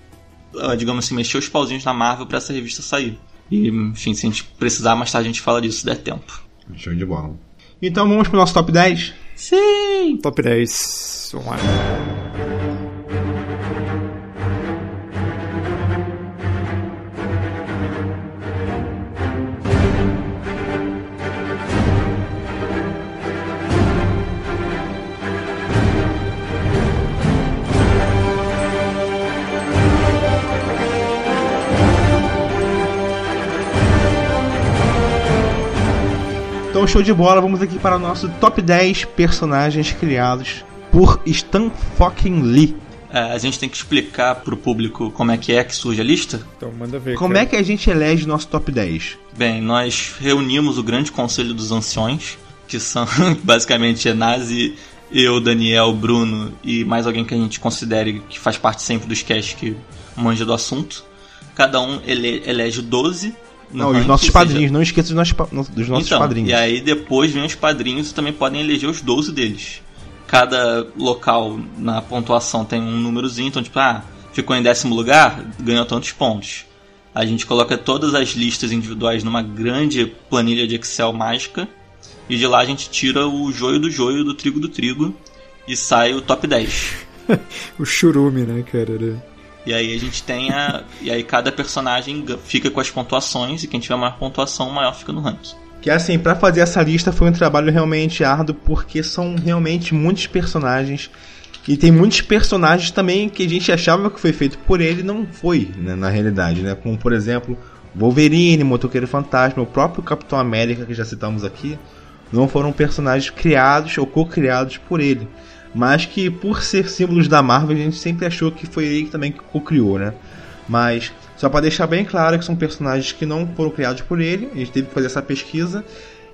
ah, digamos assim, mexeu os pauzinhos na Marvel para essa revista sair. E, enfim, se a gente precisar, mais tarde a gente fala disso se der tempo. Show de bola. Então vamos pro nosso top 10. Sim! Top 10. Vamos Então, show de bola, vamos aqui para o nosso top 10 personagens criados por Stan fucking Lee. É, a gente tem que explicar pro público como é que é que surge a lista. Então manda ver. Como é que a gente elege nosso top 10? Bem, nós reunimos o Grande Conselho dos Anciões, que são basicamente é Nazi, eu, Daniel, Bruno e mais alguém que a gente considere que faz parte sempre dos casts que manja do assunto. Cada um ele elege 12. No Não, os nossos seja- padrinhos, não esqueça dos nossos, dos nossos então, padrinhos. E aí depois vem os padrinhos e também podem eleger os 12 deles. Cada local na pontuação tem um númerozinho, então tipo, ah, ficou em décimo lugar, ganhou tantos pontos. A gente coloca todas as listas individuais numa grande planilha de Excel mágica e de lá a gente tira o joio do joio, do trigo do trigo e sai o top 10. O churume, né, cara? E aí a gente tem a. e aí cada personagem fica com as pontuações e quem tiver maior pontuação, maior fica no ranking. Que assim, pra fazer essa lista foi um trabalho realmente árduo, porque são realmente muitos personagens. E tem muitos personagens também que a gente achava que foi feito por ele não foi, né, na realidade, né? Como por exemplo, Wolverine, Motoqueiro Fantasma, o próprio Capitão América que já citamos aqui, não foram personagens criados ou co-criados por ele. Mas que por ser símbolos da Marvel, a gente sempre achou que foi ele também que co-criou, né? Mas só para deixar bem claro que são personagens que não foram criados por ele, a gente teve que fazer essa pesquisa.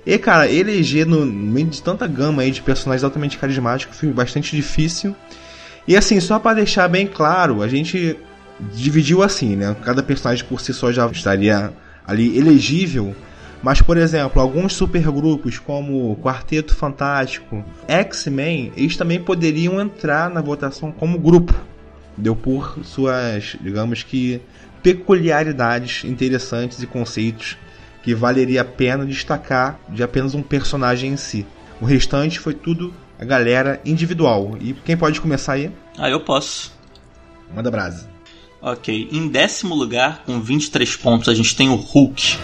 E cara, eleger no meio de tanta gama aí de personagens altamente carismáticos foi bastante difícil. E assim, só para deixar bem claro, a gente dividiu assim, né? Cada personagem por si só já estaria ali elegível. Mas, por exemplo, alguns supergrupos como Quarteto Fantástico, X-Men, eles também poderiam entrar na votação como grupo. Deu por suas, digamos que, peculiaridades interessantes e conceitos que valeria a pena destacar de apenas um personagem em si. O restante foi tudo a galera individual. E quem pode começar aí? Ah, eu posso. Manda brasa. Ok, em décimo lugar, com 23 pontos, a gente tem o Hulk.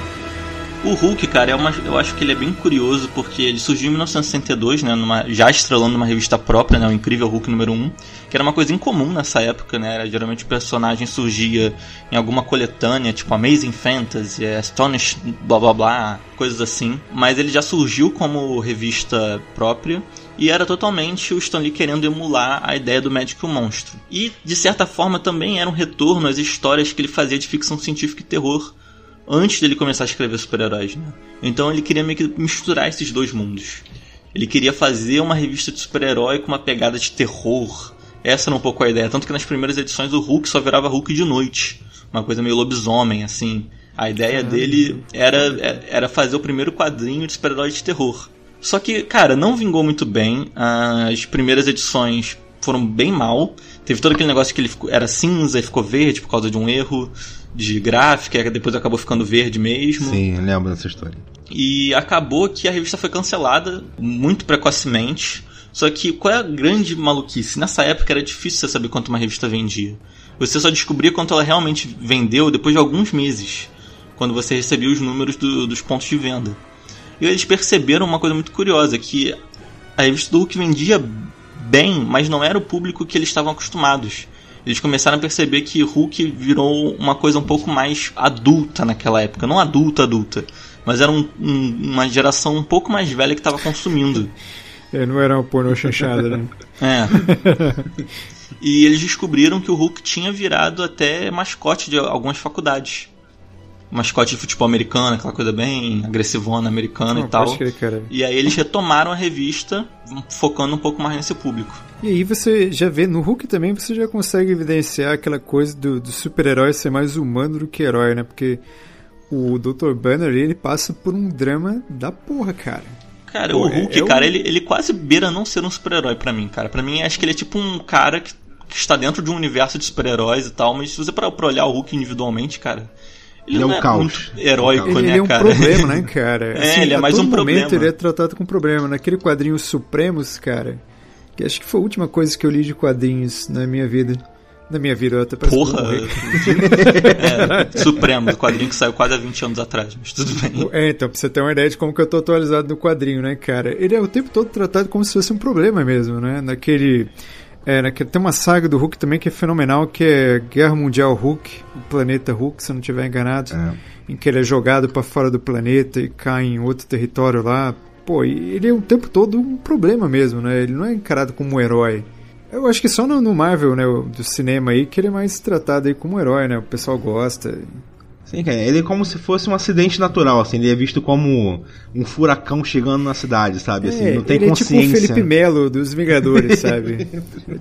O Hulk, cara, é uma, eu acho que ele é bem curioso porque ele surgiu em 1962, né, numa, já estrelando uma revista própria, né, o Incrível Hulk número 1, que era uma coisa incomum nessa época, né, era, geralmente o personagem surgia em alguma coletânea, tipo Amazing Fantasy, Astonish, blá blá blá, coisas assim, mas ele já surgiu como revista própria e era totalmente o Stan Lee querendo emular a ideia do médico monstro. E, de certa forma, também era um retorno às histórias que ele fazia de ficção científica e terror antes dele começar a escrever super-heróis, né? Então ele queria meio que misturar esses dois mundos. Ele queria fazer uma revista de super-herói com uma pegada de terror. Essa era um pouco a ideia. Tanto que nas primeiras edições o Hulk só virava Hulk de noite. Uma coisa meio lobisomem, assim. A ideia dele era, era fazer o primeiro quadrinho de super-herói de terror. Só que, cara, não vingou muito bem. As primeiras edições foram bem mal. Teve todo aquele negócio que ele ficou- era cinza e ficou verde por causa de um erro de gráfica, depois acabou ficando verde mesmo. Sim, lembro dessa história. E acabou que a revista foi cancelada muito precocemente. Só que qual é a grande maluquice? Nessa época era difícil você saber quanto uma revista vendia. Você só descobria quanto ela realmente vendeu depois de alguns meses, quando você recebia os números do- dos pontos de venda. E eles perceberam uma coisa muito curiosa, que a revista do Hulk vendia bem, mas não era o público que eles estavam acostumados. Eles começaram a perceber que Hulk virou uma coisa um pouco mais adulta naquela época. Não adulta, adulta. Mas era um- um- uma geração um pouco mais velha que estava consumindo. É, não era uma pornô chanchada, né? É. e eles descobriram que o Hulk tinha virado até mascote de algumas faculdades. Mascote de futebol americano, aquela coisa bem agressivona americana Não, e tal. pode crer, cara. E aí eles retomaram a revista, focando um pouco mais nesse público. E aí você já vê, no Hulk também você já consegue evidenciar aquela coisa do, do super-herói ser mais humano do que herói, né? Porque o Dr. Banner, ele passa por um drama da porra, cara. Cara, Pô, o é- Hulk, é um- cara, ele, ele quase beira não ser um super-herói pra mim, cara. Pra mim, acho que ele é tipo um cara que, que está dentro de um universo de super-heróis e tal, mas se você parar pra olhar o Hulk individualmente, cara, ele Ele é não um é caos. muito heróico, Ele, né, ele é um cara? problema, né, cara? É, ele é mais um momento problema. ele é tratado com problema. Naquele quadrinho Supremos, cara, que acho que foi a última coisa que eu li de quadrinhos na minha vida. Na minha vida, eu até parece que eu vou Porra! é, Supremo, do quadrinho que saiu quase há 20 anos atrás, mas tudo bem. É, então, pra você ter uma ideia de como que eu tô atualizado no quadrinho, né, cara? Ele é o tempo todo tratado como se fosse um problema mesmo, né? Naquele. É, naquele, tem uma saga do Hulk também que é fenomenal, que é Guerra Mundial Hulk, o planeta Hulk, se eu não estiver enganado, É. em que ele é jogado pra fora do planeta e cai em outro território lá, pô, ele é o tempo todo um problema mesmo, né? Ele não é encarado como um herói. Eu acho que só no, no Marvel, né, do cinema aí, que ele é mais tratado aí como um herói, né? O pessoal gosta. Sim, cara, ele é como se fosse um acidente natural, assim, ele é visto como um furacão chegando na cidade, sabe? Assim, É, não tem ele é tipo o consciência. Felipe Melo dos Vingadores, sabe?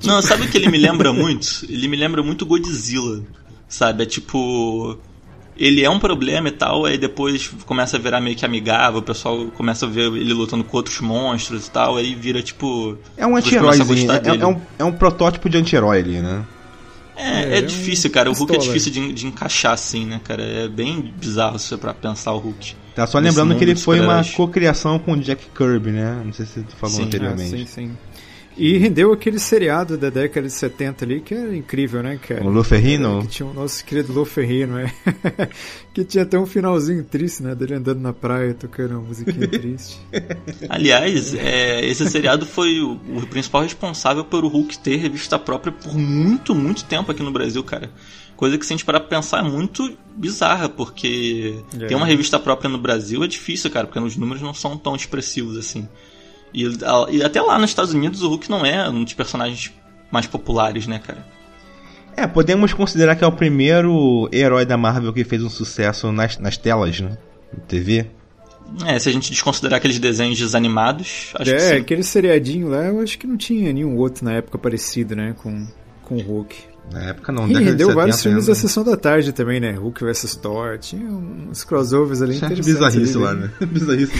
Não, sabe o que ele me lembra muito? Ele me lembra muito Godzilla, sabe? É tipo. Ele é um problema e tal, aí depois começa a virar meio que amigável, o pessoal começa a ver ele lutando com outros monstros e tal, aí vira tipo. É um as pessoas começam a anti-heróizinho, gostar é, é um, é um protótipo de anti-herói ali, né? É, É, é, é um difícil, cara. O Hulk é difícil de, de encaixar assim, né, cara? É bem bizarro se pra pensar o Hulk. Tá só lembrando que ele foi uma cocriação com o Jack Kirby, né? Não sei se tu falou Sim. Ah, anteriormente. sim, sim. E rendeu aquele seriado da década de 70 ali, que era incrível, né, cara? O Lou Ferrigno? Que tinha o nosso querido Lou Ferrigno, é. que tinha até um finalzinho triste, né? Dele andando na praia tocando uma musiquinha triste. Aliás, é, esse seriado foi o, o principal responsável por o Hulk ter revista própria por muito, muito tempo aqui no Brasil, cara. Coisa que se a gente parar pra pensar é muito bizarra, porque É. ter uma revista própria no Brasil é difícil, cara, porque os números não são tão expressivos assim. E, a- e até lá nos Estados Unidos o Hulk não é um dos personagens mais populares, né, cara? É, podemos considerar que é o primeiro herói da Marvel que fez um sucesso nas, nas telas, né? Na TV. É, se a gente desconsiderar aqueles desenhos desanimados, acho que é, sim. aquele seriadinho lá, eu acho que não tinha nenhum outro na época parecido, né? Com, com o Hulk. Na época não, E rendeu 70 vários filmes da sessão da tarde também, né? Hulk vs Thor, tinha uns crossovers ali Tinha bizarrice ali, lá, né? Bizarrice.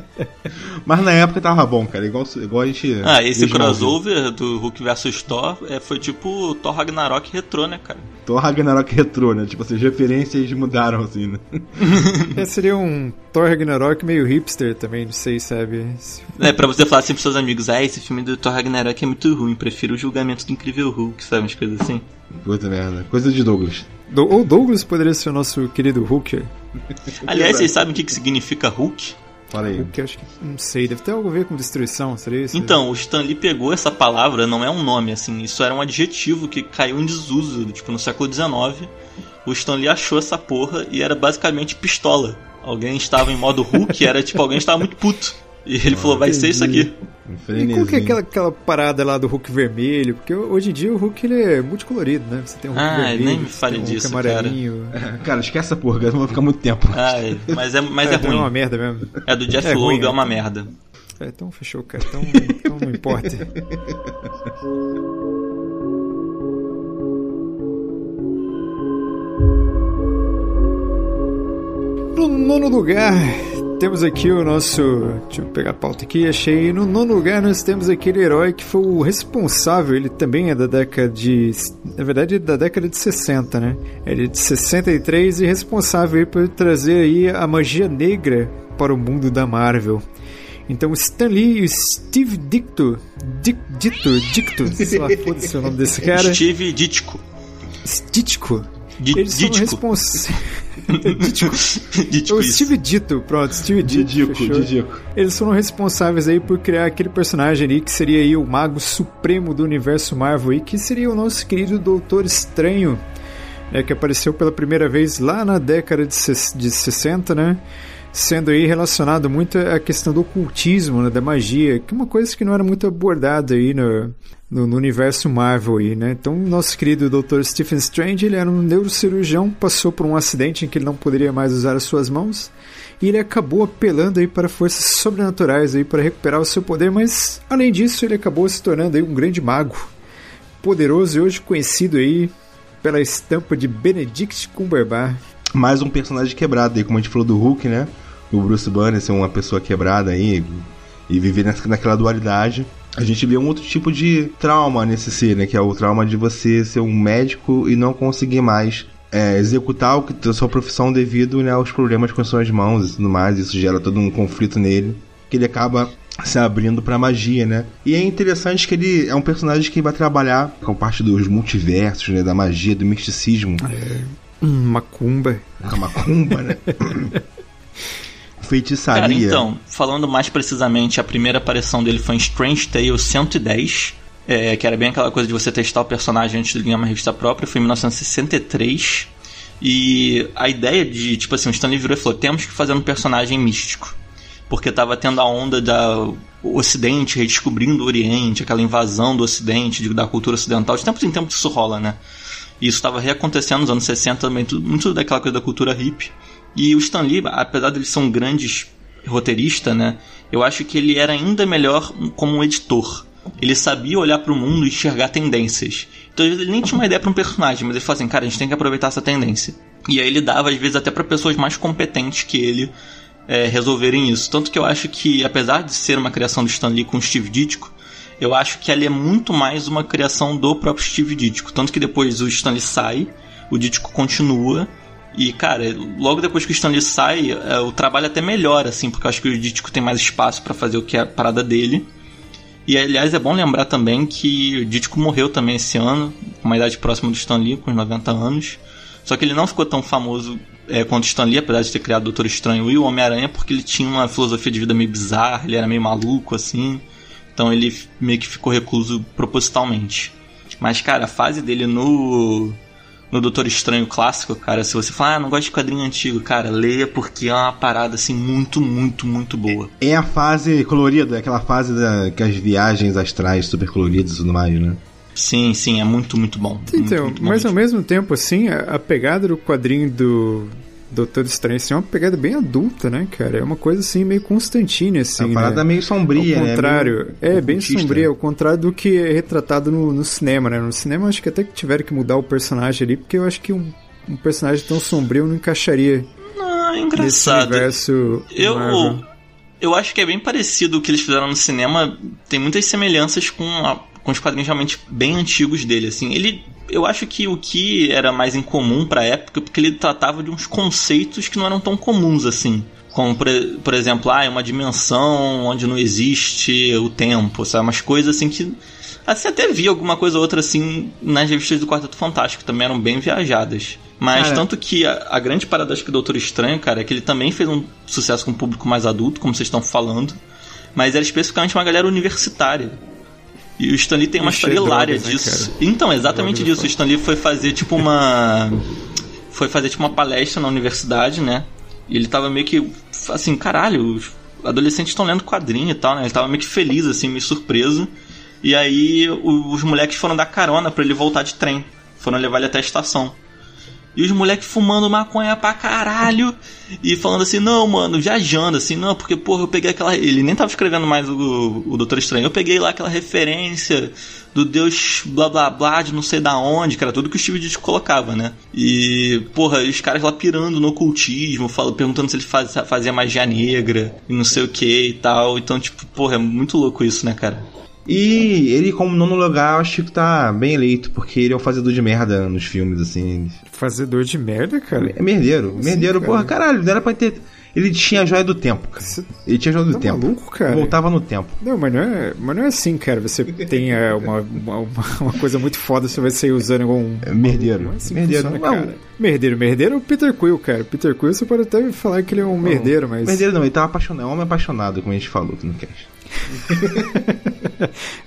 Mas na época tava bom, cara. Igual, igual a gente. Ah, esse crossover do Hulk vs Thor é, foi tipo Thor Ragnarok retrô, né, cara? Thor Ragnarok retrô, né? Tipo, assim, as referências mudaram, assim, né? É, seria um Thor Ragnarok meio hipster também, não sei, sabe? É, pra você falar assim pros seus amigos, ah, esse filme do Thor Ragnarok é muito ruim, prefiro o julgamento do Incrível Hulk, sabe? Umas coisas assim. Puta merda. Coisa de Douglas. Do, ou Douglas poderia ser o nosso querido Hulk. Aliás, vocês sabem o que, que significa Hulk? Fala aí. Hulk, acho que. Não sei, deve ter algo a ver com destruição, seria isso? Então, o Stan Lee pegou essa palavra, não é um nome, assim, isso era um adjetivo que caiu em desuso, tipo, no século XIX. O Stan Lee achou essa porra e era basicamente pistola. Alguém estava em modo Hulk, era tipo, alguém estava muito puto. E ele falou, vai ser isso aqui. Um E qual que é aquela, aquela parada lá do Hulk vermelho? Porque hoje em dia o Hulk ele é multicolorido, né? Você tem um Hulk Ah, vermelho, nem me fale um Hulk disso, cara. amarelinho. Cara, esquece essa porra, eu não vou ficar muito tempo. Ai, mas é, mas é, então é uma ruim. merda mesmo. É do Jeff É Loeb, é é. uma merda. É, então fechou, cara. Então, então não importa. No nono lugar, temos aqui o nosso. Deixa eu pegar a pauta aqui, achei. No nono lugar, nós temos aquele herói que foi o responsável. Ele também é da década de. Na verdade, é da década de 60, né? Ele é de 63 e responsável por trazer aí a magia negra para o mundo da Marvel. Então, Stan Lee e o Steve Dicto. Dic, Dito, Dicto, sei lá, foda-se o nome desse cara. Steve Ditko. Ditko. Di- Eles são Ditko. responsáveis. Ditko. Ditko, O. Steve Dito, pronto, Steve Dito. Didico, fechou. Didico. Eles foram responsáveis aí por criar aquele personagem ali que seria aí o mago supremo do universo Marvel aí, que seria o nosso querido Doutor Estranho, né, que apareceu pela primeira vez lá na década de, de 60, né? Sendo aí relacionado muito à questão do ocultismo, né, da magia, que é uma coisa que não era muito abordada aí no, no, no universo Marvel aí, né? Então, nosso querido Dr. Stephen Strange, ele era um neurocirurgião, passou por um acidente em que ele não poderia mais usar as suas mãos, e ele acabou apelando aí para forças sobrenaturais aí para recuperar o seu poder, mas além disso, ele acabou se tornando aí um grande mago, poderoso e hoje conhecido aí pela estampa de Benedict Cumberbatch. Mais um personagem quebrado aí, como a gente falou do Hulk, né? O Bruce Banner ser uma pessoa quebrada aí e viver naquela dualidade. A gente vê um outro tipo de trauma nesse ser, né? Que é o trauma de você ser um médico e não conseguir mais é, executar o que a sua profissão devido né, aos problemas com as suas mãos e tudo mais. Isso gera todo um conflito nele. Que ele acaba se abrindo pra magia, né? E é interessante que ele é um personagem que vai trabalhar com parte dos multiversos, né? Da magia, do misticismo. Hum, macumba. Com a macumba, né? Feitiçaria. Cara, então, falando mais precisamente, a primeira aparição dele foi em Strange Tales 110, é, que era bem aquela coisa de você testar o personagem antes de ganhar uma revista própria, foi em 1963. E a ideia de, tipo assim, o Stanley virou e falou: temos que fazer um personagem místico. porque tava tendo a onda da Ocidente redescobrindo o Oriente, aquela invasão do Ocidente, de- da cultura ocidental. De tempos em tempos isso rola, né? E isso estava reacontecendo nos anos 60 também, tudo, muito daquela coisa da cultura hippie. E o Stan Lee, apesar de ele ser um grande roteirista, né? Eu acho que ele era ainda melhor como um editor. Ele sabia olhar para o mundo e enxergar tendências. Então às vezes, ele nem tinha uma ideia para um personagem, mas ele falou assim, cara, a gente tem que aproveitar essa tendência. E aí ele dava às vezes até para pessoas mais competentes que ele é, resolverem isso. Tanto que eu acho que, apesar de ser uma criação do Stan Lee com o Steve Ditko, eu acho que ela é muito mais uma criação do próprio Steve Ditko. Tanto que depois o Stan Lee sai, o Ditko continua. E, cara, logo depois que o Stan Lee sai, é, o trabalho até melhora, assim, porque eu acho que o Ditko tem mais espaço para fazer o que é a parada dele. E, aliás, é bom lembrar também que o Ditko morreu também esse ano, com uma idade próxima do Stan Lee, com uns 90 anos. Só que ele não ficou tão famoso é, quanto o Stan Lee, apesar de ter criado o Doutor Estranho e o Homem-Aranha, porque ele tinha uma filosofia de vida meio bizarra, ele era meio maluco, assim. Então ele meio que ficou recluso propositalmente. Mas, cara, a fase dele no. No Doutor Estranho clássico, cara, se você falar, ah, não gosto de quadrinho antigo, cara, leia porque é uma parada assim muito, muito, muito boa. É a fase colorida, aquela fase da, que as viagens astrais super coloridas e tudo mais, né? Sim, sim, é muito, muito bom. Muito, Então, muito bom mas ao mesmo. mesmo tempo, assim, a, a pegada do quadrinho do Doutor Estranho assim, é uma pegada bem adulta, né, cara? É uma coisa assim, meio Constantine, assim. É uma parada né? meio sombria, Ao né? contrário, Meio é bem sombria, ao contrário do que é retratado no, no cinema, né? No cinema, acho que até que tiveram que mudar o personagem ali, porque eu acho que um, um personagem tão sombrio não encaixaria Ah, nesse engraçado. universo. Eu, Marvel. eu acho que é bem parecido o que eles fizeram no cinema. Tem muitas semelhanças com, a- com os quadrinhos realmente bem antigos dele. Assim, ele, eu acho que o que era mais incomum pra época, porque ele tratava de uns conceitos que não eram tão comuns assim. Como, por, por exemplo, ah, é uma dimensão onde não existe o tempo, sabe? Umas coisas assim que. Você até via alguma coisa ou outra assim nas revistas do Quarteto Fantástico, também eram bem viajadas. Mas Cara. tanto que a, a grande parada acho que do Doutor Estranho, cara, é que ele também fez um sucesso com o público mais adulto, como vocês estão falando, mas era especificamente uma galera universitária. E o Stan Lee tem uma Encher história hilária né, disso. cara? então, exatamente é disso. O Stan Lee foi fazer tipo uma. Foi fazer tipo uma palestra na universidade, né? E ele tava meio que assim, caralho, os adolescentes estão lendo quadrinho e tal, né? Ele tava meio que feliz, assim, meio surpreso. E aí os moleques foram dar carona pra ele voltar de trem. Foram levar ele até a estação. E os moleques fumando maconha pra caralho. E falando assim, não, mano, viajando, assim, não, porque, porra, eu peguei aquela. Ele nem tava escrevendo mais o, o Doutor Estranho. Eu peguei lá aquela referência do Deus blá blá blá de não sei da onde, era tudo que o Steve colocava, né? E, porra, os caras lá pirando no ocultismo, fala, perguntando se ele faz, fazia magia negra e não sei o que e tal. Então, tipo, porra, é muito louco isso, né, cara? E ele, como nono lugar, eu acho que tá bem eleito, porque ele é um fazedor de merda nos filmes, assim. Fazedor de merda, cara. É merdeiro. merdeiro, cara? porra, caralho, não era pra ter. Ele tinha a joia do tempo, cara. Você Ele tinha a joia do Tá tempo. maluco, cara? Voltava no tempo. Não, mas não é, mas não é assim, cara. Você tem é, uma, uma, uma- coisa muito foda, você vai sair usando igual um. É merdeiro. Não é assim merdeiro. funciona, Não. Merdeiro, merdeiro é o Peter Quill, cara. Peter Quill você pode até falar que ele é um merdeiro, mas. Merdeiro não, ele tava apaixonado. É um homem apaixonado, como a gente falou aqui no cast.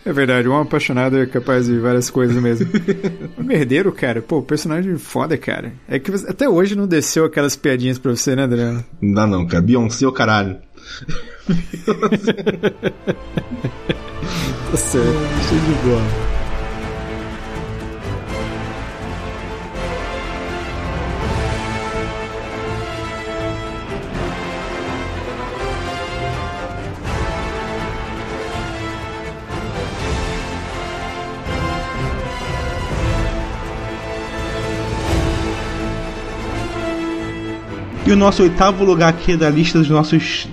É verdade, um apaixonado é capaz de várias coisas mesmo. o merdeiro, cara, pô, personagem foda, cara. É que até hoje não desceu aquelas piadinhas pra você, né, Adriano? Não dá não, cara. Beyoncé é o caralho. Tá certo. Show de bola. E o nosso oitavo lugar aqui da lista dos nossos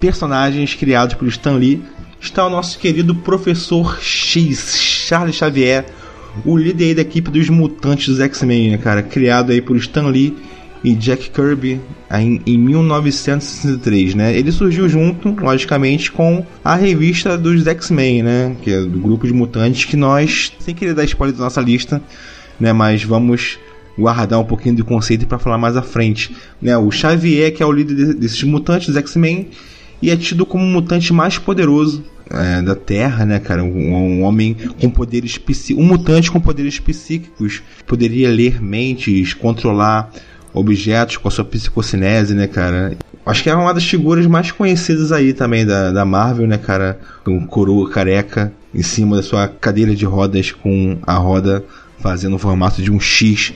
personagens criados por Stan Lee está o nosso querido Professor X, Charles Xavier, o líder da equipe dos mutantes dos X-Men, né, cara? Criado aí por Stan Lee e Jack Kirby em, em 1963, né? Ele surgiu junto, logicamente, com a revista dos X-Men, né? Que é do grupo de mutantes que nós, sem querer dar spoiler da nossa lista, né? Mas vamos guardar um pouquinho do conceito para falar mais à frente. Né? O Xavier, que é o líder de- desses mutantes dos X-Men, e é tido como o mutante mais poderoso é, da Terra, né, cara? Um, um homem com poderes psí- um mutante com poderes psíquicos, poderia ler mentes, controlar objetos com a sua psicocinese, né, cara? Acho que é uma das figuras mais conhecidas aí também da, da Marvel, né, cara? Um coroa careca em cima da sua cadeira de rodas com a roda fazendo o formato de um X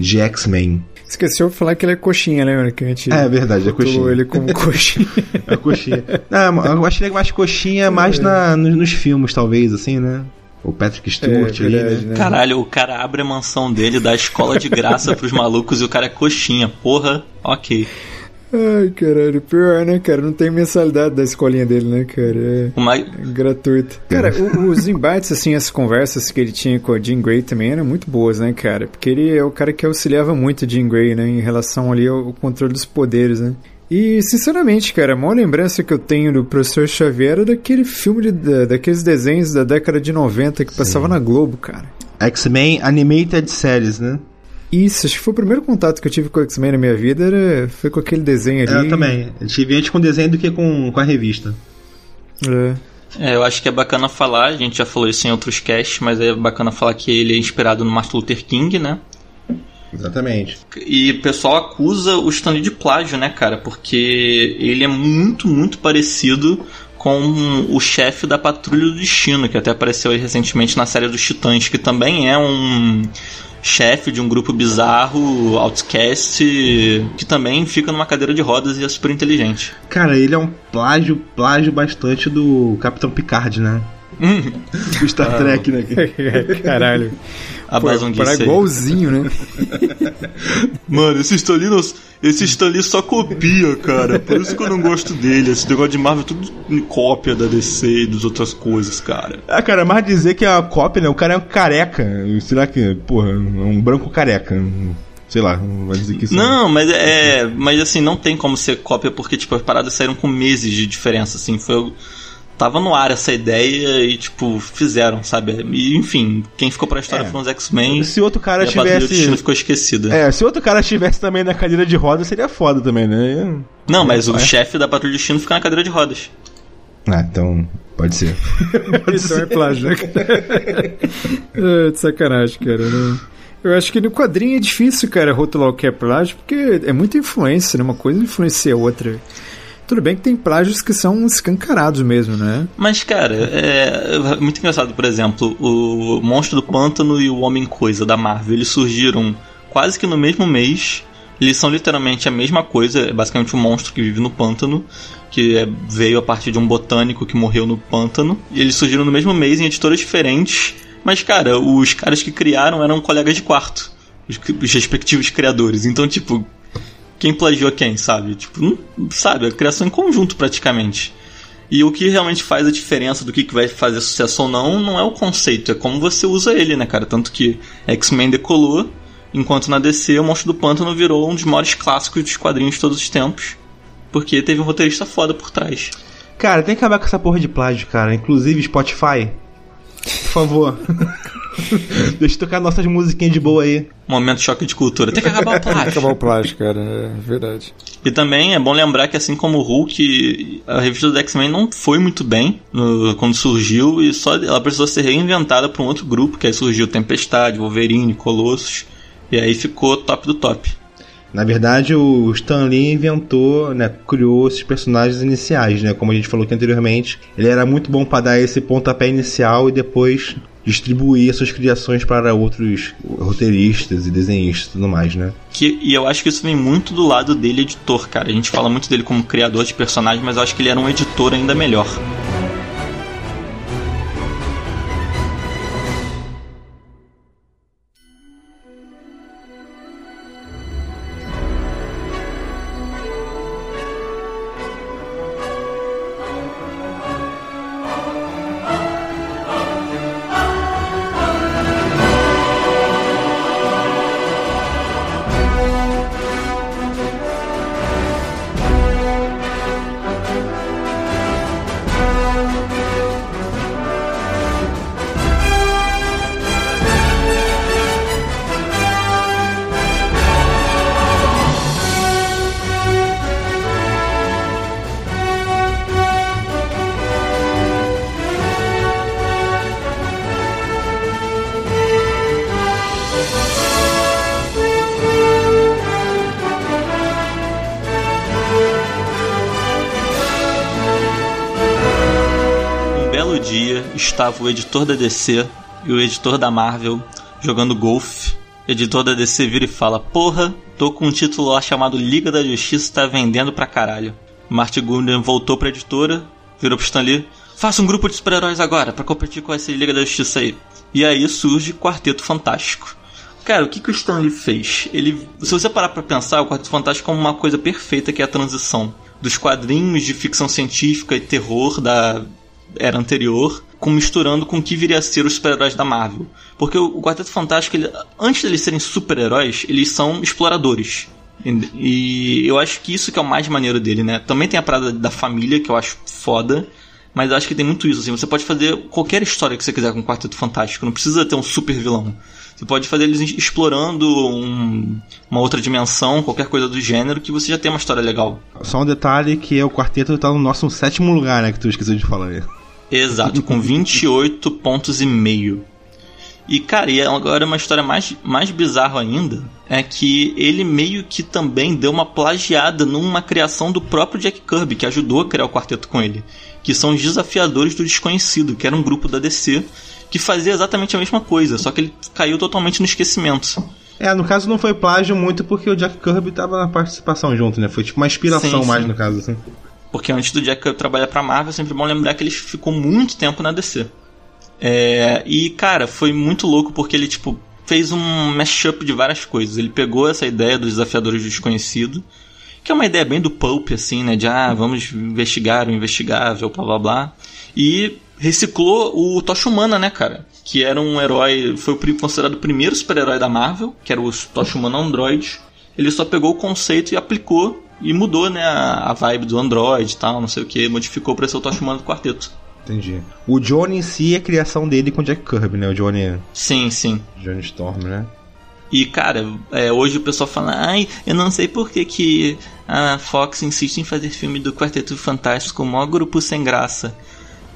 de X-Men. Esqueceu de falar que ele é coxinha, lembra? Que a gente É verdade, é coxinha. ele como coxinha. É coxinha. Não, eu acho que ele é mais coxinha mais na, nos, nos filmes, talvez, assim, né? O Patrick Stewart É, ali, verdade, né? né? Caralho, o cara abre a mansão dele, dá escola de graça pros malucos e o cara é coxinha. Porra, ok. Ai, caralho, pior, né, cara? Não tem mensalidade da escolinha dele, né, cara? É O mais... gratuito. Cara, o- os embates, assim, as conversas que ele tinha com a Jean Grey também eram muito boas, né, cara? Porque ele é o cara que auxiliava muito a Jean Grey, né, em relação ali ao controle dos poderes, né? E, sinceramente, cara, a maior lembrança que eu tenho do Professor Xavier era daquele filme, de, da- daqueles desenhos da década de 90 que passava na Globo, cara. X-Men Animated Series, né? Isso, acho que foi o primeiro contato que eu tive com o X-Men na minha vida, era, foi com aquele desenho ali. Eu também. Eu tive antes com desenho do que com, com a revista. É. É, eu acho que é bacana falar, a gente já falou isso em outros casts, mas é bacana falar que ele é inspirado no Martin Luther King, né? Exatamente. E o pessoal acusa o Stanley de plágio, né, cara? Porque ele é muito, muito parecido com o chefe da Patrulha do Destino, que até apareceu aí recentemente na série dos Titãs, que também é um chefe de um grupo bizarro, outcast, que também fica numa cadeira de rodas e é super inteligente. Cara, ele é um plágio, plágio bastante do Capitão Picard, né? Do Star Trek, né? Caralho. A Pô, para igualzinho, né? Mano, esse Stanley, não- esse Stanley só copia, cara. Por isso que eu não gosto dele. Esse negócio de Marvel é tudo cópia da DC e das outras coisas, cara. Ah, cara, mas dizer que é uma cópia, né? O cara é um careca. Será que, porra, é um branco careca? Sei lá, vai dizer que sim. Não, mas é. Mas assim, não tem como ser cópia porque, tipo, as paradas saíram com meses de diferença, assim. Foi. Tava no ar essa ideia e, tipo, fizeram, sabe? E, enfim, quem ficou pra história É. foram os X-Men. Se outro cara e Destino tivesse. ficou esquecida. É, se outro cara estivesse também na cadeira de roda, seria foda também, né? Não, mas o É. chefe da Patrulha do Destino fica na cadeira de rodas. Ah, então. Pode ser. Isso é plágio, né? é, de sacanagem, cara. né? Eu acho que no quadrinho é difícil, cara, rotular o que é plágio, porque é muita influência, né? Uma coisa influencia a outra. Tudo bem que tem plágios que são escancarados mesmo, né? Mas, cara, é muito engraçado, por exemplo, o Monstro do Pântano e o Homem-Coisa da Marvel, eles surgiram quase que no mesmo mês. Eles são literalmente a mesma coisa, é basicamente um monstro que vive no pântano, que é- veio a partir de um botânico que morreu no pântano. E eles surgiram no mesmo mês em editoras diferentes. Mas, cara, os caras que criaram eram colegas de quarto, os respectivos criadores. Então, tipo, quem plagiou quem, sabe? Tipo, não, sabe, a criação em conjunto praticamente. E o que realmente faz a diferença do que, que vai fazer sucesso ou não, não é o conceito, é como você usa ele, né, cara? Tanto que X-Men decolou, enquanto na DC o Monstro do Pântano virou um dos maiores clássicos dos quadrinhos de todos os tempos. Porque teve um roteirista foda por trás. Cara, tem que acabar com essa porra de plágio, cara. Inclusive Spotify. Por favor. Deixa eu tocar nossas musiquinhas de boa aí. Momento choque de cultura. Tem que acabar o plágio. Acabar o plágio, cara, é verdade. E também é bom lembrar que, assim como o Hulk, a revista do X-Men não foi muito bem no- quando surgiu e só ela precisou ser reinventada para um outro grupo, que aí surgiu Tempestade, Wolverine, Colossus, e aí ficou top do top. Na verdade, o Stan Lee inventou, né, criou esses personagens iniciais, né? Como a gente falou aqui anteriormente, ele era muito bom para dar esse pontapé inicial e depois distribuir as suas criações para outros roteiristas e desenhistas e tudo mais, né? Que, e eu acho que isso vem muito do lado dele, editor, cara. A gente fala muito dele como criador de personagens, mas eu acho que ele era um editor ainda melhor. Estava o editor da DC e o editor da Marvel jogando golfe. Editor da DC vira e fala: Porra, tô com um título lá chamado Liga da Justiça, tá vendendo pra caralho. Martin Goodman voltou pra editora, virou pro Stan Lee: Faça um grupo de super-heróis agora pra competir com essa Liga da Justiça aí. E aí surge Quarteto Fantástico. Cara, o que, que o Stan Lee fez? Ele, se você parar pra pensar, o Quarteto Fantástico é uma coisa perfeita que é a transição dos quadrinhos de ficção científica e terror da era anterior, com misturando com o que viria a ser os super-heróis da Marvel. Porque o Quarteto Fantástico, ele, antes de eles serem super-heróis, eles são exploradores. E, e eu acho que isso que é o mais maneiro dele, né? Também tem a parada da família, que eu acho foda. Mas eu acho que tem muito isso, assim. Você pode fazer qualquer história que você quiser com o Quarteto Fantástico. Não precisa ter um super vilão. Você pode fazer eles explorando um- uma outra dimensão, qualquer coisa do gênero, que você já tem uma história legal. Só um detalhe que é o quarteto tá no nosso sétimo lugar, né? Que tu esqueceu de falar aí. Exato, com 28 pontos e meio. E, cara, e agora uma história mais, mais bizarra ainda é que ele meio que também deu uma plagiada numa criação do próprio Jack Kirby, que ajudou a criar o quarteto com ele. Que são os Desafiadores do Desconhecido, que era um grupo da DC que fazia exatamente a mesma coisa, só que ele caiu totalmente no esquecimento. É, no caso não foi plágio muito porque o Jack Kirby tava na participação junto, né? Foi tipo uma inspiração Sim, mais sim. no caso, assim. Porque antes do Jack Kirby trabalhar pra Marvel, é sempre bom lembrar que ele ficou muito tempo na DC. É, e, cara, foi muito louco porque ele, tipo, fez um mashup de várias coisas. Ele pegou essa ideia dos desafiadores do desconhecido, que é uma ideia bem do Pulp, assim, né? De, ah, vamos investigar o investigável, blá blá blá. E reciclou o Tocha Humana, né, cara? Que era um herói, foi considerado o primeiro super-herói da Marvel, que era o Tocha Humana Android. Ele só pegou o conceito e aplicou e mudou, né, a, a vibe do Android e tal, não sei o que, modificou pra ser o Tocha Humana do quarteto. Entendi. O Johnny em si é a criação dele com o Jack Kirby, né? O Johnny, Sim, sim. Johnny Storm, né? E, cara, é, hoje o pessoal fala, ai, eu não sei por que, que a Fox insiste em fazer filme do Quarteto Fantástico, o maior grupo sem graça.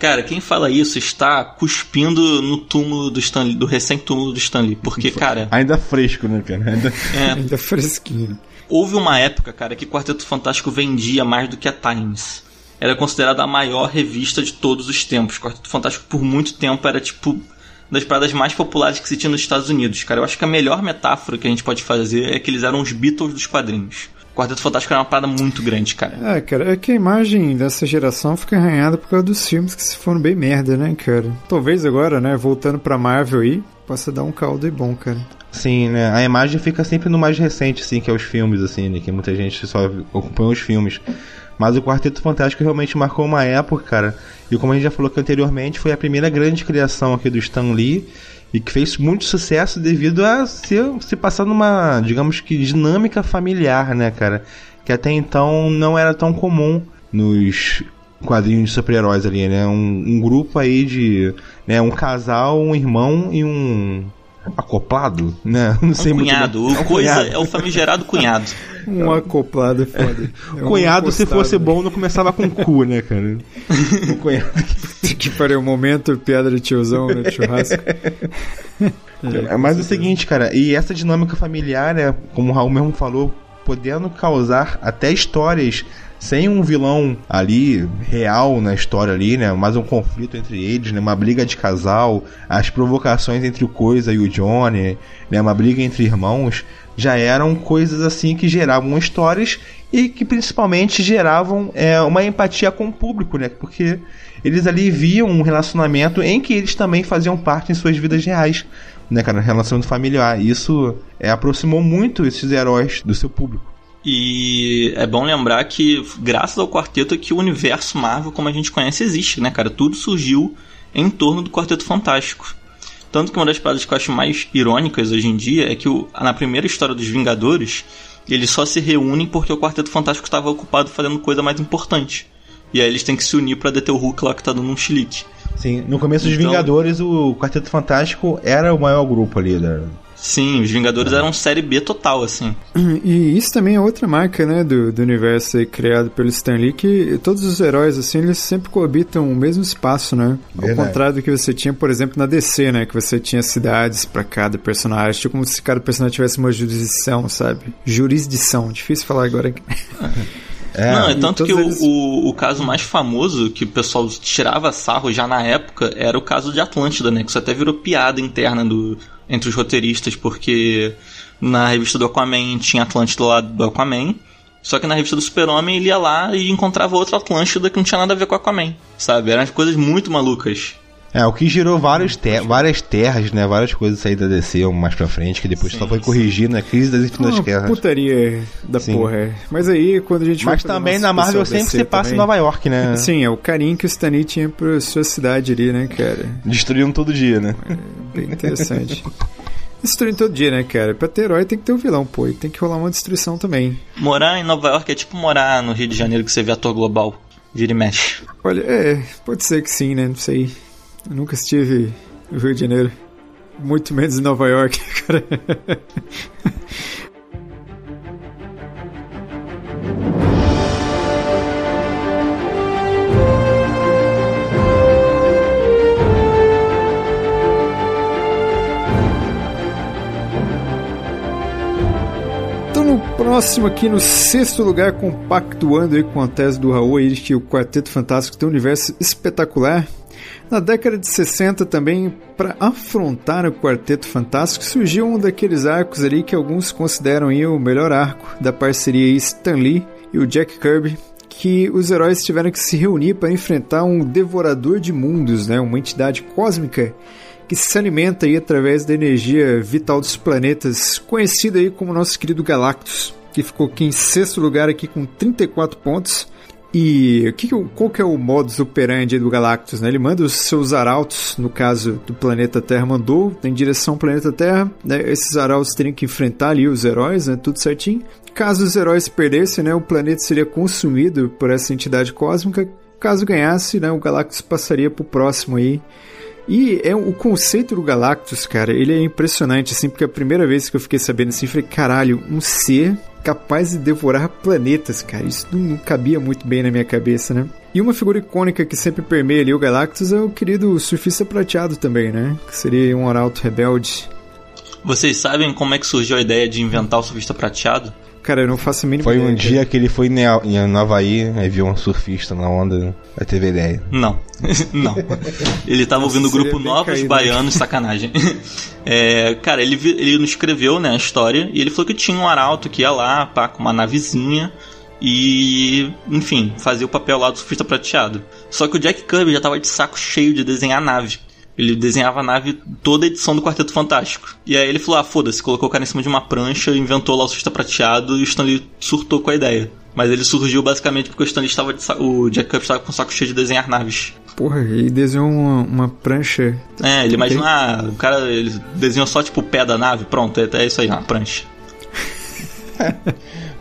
Cara, quem fala isso está cuspindo no túmulo do Stanley, do recém-túmulo do Stanley. Porque, cara, Ainda fresco, né, cara? Ainda... é, Ainda fresquinho. Houve uma época, cara, que Quarteto Fantástico vendia mais do que a Times. Era considerada a maior revista de todos os tempos. Quarteto Fantástico, por muito tempo, era tipo das paradas mais populares que se tinha nos Estados Unidos. Cara, eu acho que a melhor metáfora que a gente pode fazer é que eles eram os Beatles dos quadrinhos. Quarteto Fantástico era uma parada muito grande, cara. É, cara, é que a imagem dessa geração fica arranhada por causa dos filmes que se foram bem merda, né, cara? Talvez agora, né, voltando pra Marvel aí, possa dar um caldo aí bom, cara. Sim, né? A imagem fica sempre no mais recente, assim, que é os filmes, assim, né? Que muita gente só acompanha os filmes. Mas o Quarteto Fantástico realmente marcou uma época, cara. E como a gente já falou anteriormente, foi a primeira grande criação aqui do Stan Lee. E que fez muito sucesso devido a se, se passar numa, digamos que, dinâmica familiar, né, cara? Que até então não era tão comum nos quadrinhos de super-heróis ali, né? Um, um grupo aí de. Né, um casal, um irmão e um. Acoplado, né? Não sei Um muito cunhado. bem. O coisa é o famigerado cunhado. Um acoplado é foda. É um Cunhado, se fosse bom, não começava com cu, né, cara? Um cunhado. que pariu, o momento piada de tiozão, né, de churrasco. É, mas é o seguinte, cara, e essa dinâmica familiar, né, como o Raul mesmo falou, podendo causar até histórias sem um vilão ali real na história ali, né, mas um conflito entre eles, né, uma briga de casal, as provocações entre o Coisa e o Johnny, né, uma briga entre irmãos, já eram coisas assim que geravam histórias e que principalmente geravam é, uma empatia com o público, né, porque eles ali viam um relacionamento em que eles também faziam parte em suas vidas reais né, cara, relacionamento familiar. Isso é, aproximou muito esses heróis do seu público. E é bom lembrar que, graças ao quarteto, é que o universo Marvel, como a gente conhece, existe, né, cara? Tudo surgiu em torno do Quarteto Fantástico. Tanto que uma das paradas que eu acho mais irônicas hoje em dia é que o- na primeira história dos Vingadores, eles só se reúnem porque o Quarteto Fantástico estava ocupado fazendo coisa mais importante. E aí eles têm que se unir pra deter o Hulk lá que tá dando um chilique. Sim, no começo dos Então- Vingadores, o Quarteto Fantástico era o maior grupo ali da. Sim, os Vingadores eram série B total, assim. E isso também é outra marca, né, do, do universo aí criado pelo Stan Lee, que todos os heróis, assim, eles sempre coabitam o mesmo espaço, né? Ao Verdade. contrário do que você tinha, por exemplo, na DC, né, que você tinha cidades pra cada personagem, tipo como se cada personagem tivesse uma jurisdição, sabe? Jurisdição, difícil falar agora. É, Não, é tanto que o, eles- o, o caso mais famoso, que o pessoal tirava sarro já na época, era o caso de Atlântida, né? Que isso até virou piada interna do, entre os roteiristas, porque na revista do Aquaman tinha Atlântida lá do Aquaman, só que na revista do Super-Homem ele ia lá e encontrava outra Atlântida que não tinha nada a ver com o Aquaman, sabe? Eram coisas muito malucas. É, o que gerou vários ter- várias terras, né? Várias coisas aí da DC mais pra frente, que depois Sim, só foi corrigir na crise das infinitas Uma guerras. putaria da Sim. porra. é. Mas aí, quando a gente Mas também na Marvel sempre DC se passa em também- Nova York, né? Sim, é o carinho que o Stanley tinha pra sua cidade ali, né, cara? Destruindo todo dia, né? Bem interessante. Destruindo todo dia, né, cara? Pra ter herói tem que ter um vilão, pô. E tem que rolar uma destruição também. Morar em Nova York é tipo morar no Rio de Janeiro que você vê ator global. Vira e mexe. Olha, é, pode ser que sim, né? Não sei. Eu nunca estive no Rio de Janeiro. Muito menos em Nova York, cara. Então no próximo aqui, no sexto lugar, compactuando aí com a tese do Raul aí, que o Quarteto Fantástico tem um universo espetacular. Na década de 60 também, para afrontar o Quarteto Fantástico, surgiu um daqueles arcos ali que alguns consideram o melhor arco da parceria Stan Lee e o Jack Kirby, que os heróis tiveram que se reunir para enfrentar um devorador de mundos, né, uma entidade cósmica que se alimenta aí através da energia vital dos planetas, conhecido aí como nosso querido Galactus, que ficou aqui em sexto lugar aqui com 34 pontos. E que qual que é o modus operandi do Galactus? Né? Ele manda os seus arautos, no caso do planeta Terra, mandou em direção ao planeta Terra. né? Esses arautos teriam que enfrentar ali os heróis, né? tudo certinho. Caso os heróis perdessem, né? o planeta seria consumido por essa entidade cósmica. Caso ganhasse, né? o Galactus passaria para o próximo aí. E é o conceito do Galactus, cara, ele é impressionante, assim, porque a primeira vez que eu fiquei sabendo assim, eu falei, caralho, um ser capaz de devorar planetas, cara, isso não, cabia muito bem na minha cabeça, né? E uma figura icônica que sempre permeia ali o Galactus é o querido surfista prateado também, né? Que seria um arauto rebelde. Vocês sabem como é que surgiu a ideia de inventar o surfista prateado? Cara, eu não faço a mínima Foi ideia. um cara. dia que ele foi em Havaí, aí viu um surfista na onda, aí teve ideia. Não. não. Ele tava ouvindo o grupo Novos caído. Baianos, sacanagem. É, cara, ele, ele nos escreveu né, a história e ele falou que tinha um arauto que ia lá, pá, com uma navezinha e, enfim, fazia o papel lá do surfista prateado. Só que o Jack Kirby já tava de saco cheio de desenhar nave. Ele desenhava a nave toda a edição do Quarteto Fantástico. E aí ele falou: ah, foda-se, colocou o cara em cima de uma prancha, inventou lá o surfista prateado e o Stanley surtou com a ideia. Mas ele surgiu basicamente porque o Stanley estava de sa- o Jack Kirby estava com o saco cheio de desenhar naves. Porra, ele desenhou uma, uma prancha. É, ele imagina, ah, o cara ele desenhou só tipo o pé da nave, pronto, é, é isso aí, uma prancha.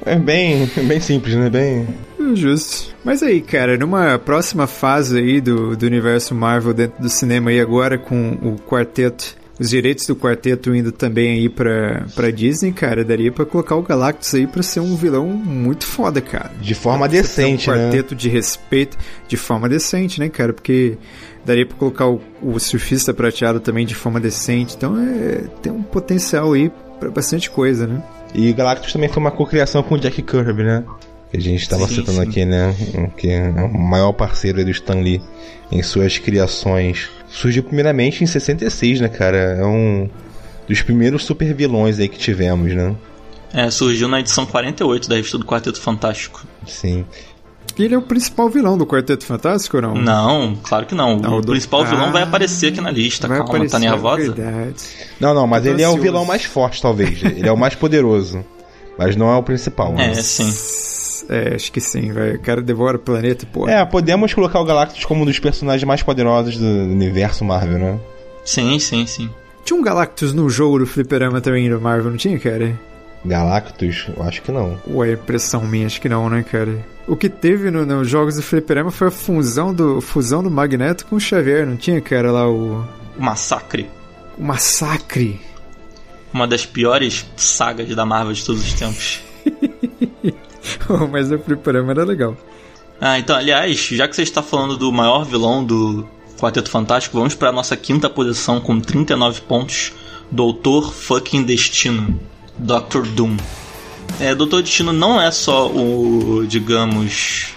É bem, bem simples, né? Bem. Justo. Mas aí, cara, numa próxima fase aí do, do universo Marvel dentro do cinema aí agora com o quarteto, os direitos do quarteto indo também aí pra, pra Disney, cara, daria pra colocar o Galactus aí pra ser um vilão muito foda, cara. De forma Pra decente, um né? quarteto de respeito, de forma decente, né, cara? Porque daria pra colocar o, o surfista prateado também de forma decente. Então é, tem um potencial aí pra bastante coisa, né? E Galactus também foi uma cocriação com o Jack Kirby, né? Que a gente estava citando sim. aqui, né? Que é o maior parceiro do Stan Lee em suas criações. Surgiu primeiramente em 66, né, cara? É um dos primeiros super vilões aí que tivemos, né? É, surgiu na edição 48 da revista do Quarteto Fantástico. Sim. Ele é o principal vilão do Quarteto Fantástico ou não? Não, claro que não. Não, o do- principal vilão Ah, vai aparecer aqui na lista, Vai calma, aparecer, tá nervosa? é verdade. Não, não, mas ele é o ansioso. vilão mais forte, talvez. ele é o mais poderoso. Mas não é o principal. É, né? sim. É, acho que sim, vai. O cara devora o planeta, pô. É, podemos colocar o Galactus como um dos personagens mais poderosos do universo Marvel, né? Sim, sim, sim. Tinha um Galactus no jogo do Fliperama também do Marvel, não tinha, cara? Galactus, eu acho que não. Ué, é impressão minha, acho que não, né, cara? O que teve no- nos jogos do Fliperama foi a fusão do, fusão do Magneto com o Xavier, não tinha, cara, lá o, O Massacre. o Massacre. Uma das piores sagas da Marvel de todos os tempos. Mas o Fliperama era legal. Ah, então, aliás, já que você está falando do maior vilão do Quarteto Fantástico, vamos para a nossa quinta posição com 39 pontos. Doutor fucking Destino. Doctor Doom. É, Doutor Destino não é só o, digamos,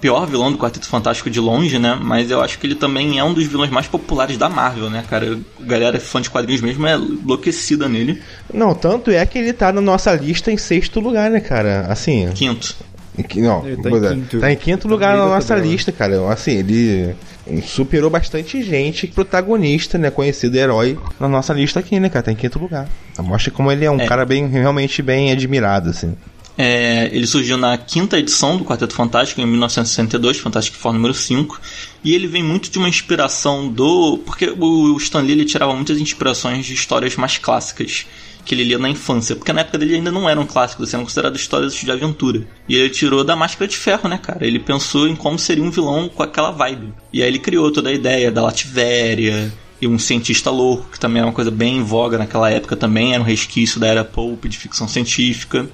pior vilão do Quarteto Fantástico de longe, né? Mas eu acho que ele também é um dos vilões mais populares da Marvel, né, cara? A galera fã de quadrinhos mesmo é enlouquecida nele. Não, tanto é que ele tá na nossa lista em sexto lugar, né, cara? Assim. Quinto. Não, Ele tá em é, quinto. tá em quinto Tá lugar na nossa tabela. lista, cara. Assim, ele superou bastante gente, protagonista, né? Conhecido herói na nossa lista aqui, né, cara? Tá em quinto lugar. Mostra como ele é um É. cara bem, realmente bem admirado, assim. É, ele surgiu na quinta edição do Quarteto Fantástico, em 1962, Fantastic Four número 5. E ele vem muito de uma inspiração do. Porque o Stan Lee ele tirava muitas inspirações de histórias mais clássicas que ele lia na infância. Porque na época dele ainda não eram clássicos, eram consideradas histórias de aventura. E ele tirou da Máscara de Ferro, né, cara? Ele pensou em como seria um vilão com aquela vibe. E aí ele criou toda a ideia da Lativéria. E um cientista louco, que também era uma coisa bem em voga naquela época também, era um resquício da era pulp de ficção científica.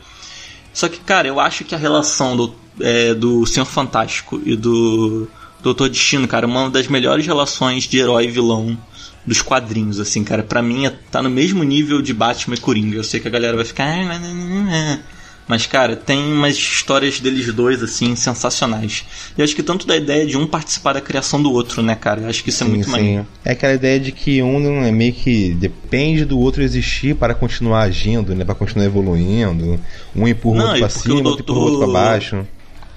Só que, cara, eu acho que a relação do, é, do Senhor Fantástico e do Doutor Destino, cara, é uma das melhores relações de herói e vilão dos quadrinhos, assim, cara. Pra mim, é- tá no mesmo nível de Batman e Coringa. Eu sei que a galera vai ficar... Mas, cara, tem umas histórias deles dois, assim, sensacionais. E eu acho que tanto da ideia de um participar da criação do outro, né, cara? Eu acho que isso é muito maneiro. É aquela ideia de que um é meio que depende do outro existir para continuar agindo, né? Para continuar evoluindo. Um empurra o outro pra cima, o outro empurra o outro pra baixo.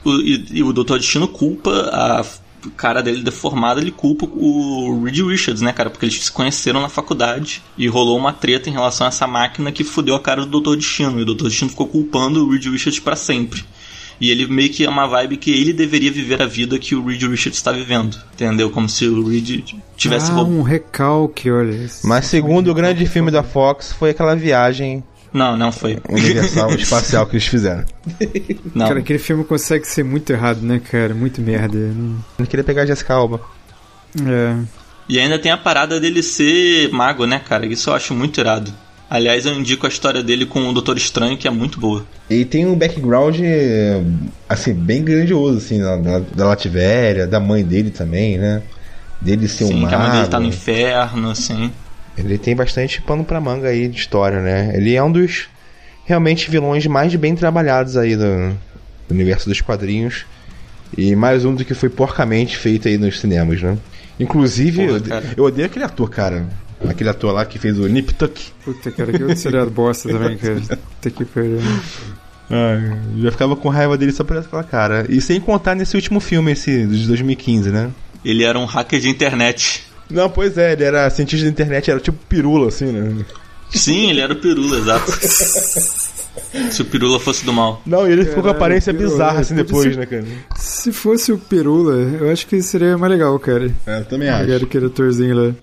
O- e, e o Doutor Destino culpa a cara dele deformada, ele culpa o Reed Richards, né, cara? Porque eles se conheceram na faculdade e rolou uma treta em relação a essa máquina que fudeu a cara do Doutor Destino. E o Doutor Destino ficou culpando o Reed Richards pra sempre. E ele meio que é uma vibe que ele deveria viver a vida que o Reed Richards está vivendo. Entendeu? Como se o Reed tivesse ah, um recalque, olha. isso. Mas segundo o grande filme da Fox, foi aquela viagem Não, não foi. universal espacial que eles fizeram. Não. Cara, aquele filme consegue ser muito errado, né, cara? Muito merda. Não- Ele queria pegar a Jessica Alba. É. E ainda tem a parada dele ser mago, né, cara? Isso eu acho muito irado. Aliás, eu indico a história dele com o Doutor Estranho, que é muito boa. E tem um background, assim, bem grandioso, assim, da, da, da Lativéria, da mãe dele também, né? Dele ser um Sim, que a mãe dele tá no mago. inferno, assim. Ele tem bastante pano pra manga aí de história, né? Ele é um dos realmente vilões mais bem trabalhados aí do, do universo dos quadrinhos. E mais um do que foi porcamente feito aí nos cinemas, né? Inclusive, Porra, eu, eu odeio aquele ator, cara. Aquele ator lá que fez o Nip Tuck. Puta, cara, que seriado bosta também, cara. Puta que pariu. Eu já ficava com raiva dele só por aquela cara. E sem contar nesse último filme, esse de 2015, né? Ele era um hacker de internet. Não, pois é, ele era cientista da internet, era tipo pirula, assim, né? Sim, ele era o Pirula, exato. Se o Pirula fosse do mal. Não, e ele ficou com a aparência pirula, bizarra assim depois, ser- né, cara? Se fosse o Pirula, eu acho que seria mais legal, cara. É, eu também Pegar aquele atorzinho lá.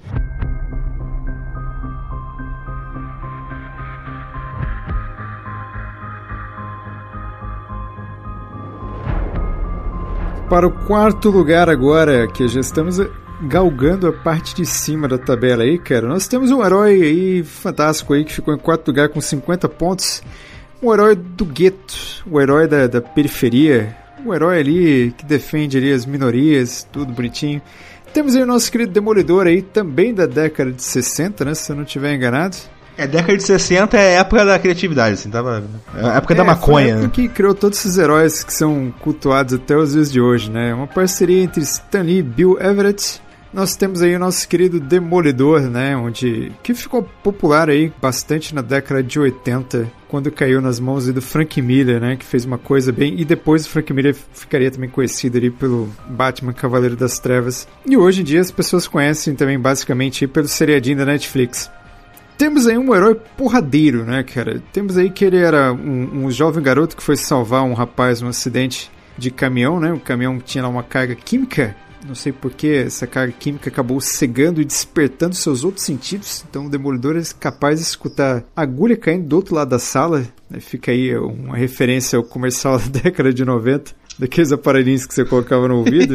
Para o quarto lugar agora, que já estamos galgando a parte de cima da tabela aí, cara. Nós temos um herói aí fantástico aí que ficou em quarto lugar com 50 pontos. Um herói do gueto, o herói da, da periferia, um herói ali que defende ali as minorias, tudo bonitinho. Temos aí o nosso querido Demolidor aí, também da década de 60, né? Se eu não estiver enganado. É, década de 60 é época da criatividade, assim, tava. É a época da É, Foi a maconha, época né? que criou todos esses heróis que são cultuados até os dias de hoje, né? Uma parceria entre Stan Lee e Bill Everett. Nós temos aí o nosso querido Demolidor, né? Onde que ficou popular aí bastante na década de 80, quando caiu nas mãos do Frank Miller, né? Que fez uma coisa bem. E depois o Frank Miller ficaria também conhecido ali pelo Batman Cavaleiro das Trevas. E hoje em dia as pessoas conhecem também basicamente pelo seriadinho da Netflix. Temos aí um herói porradeiro, né, cara? Temos aí que ele era um, um jovem garoto que foi salvar um rapaz num acidente de caminhão, né? O caminhão tinha lá uma carga química. Não sei por que essa carga química acabou cegando e despertando seus outros sentidos. Então o Demolidor é capaz de escutar agulha caindo do outro lado da sala. né? Fica aí uma referência ao comercial da década de 90. Daqueles aparelhinhos que você colocava no ouvido.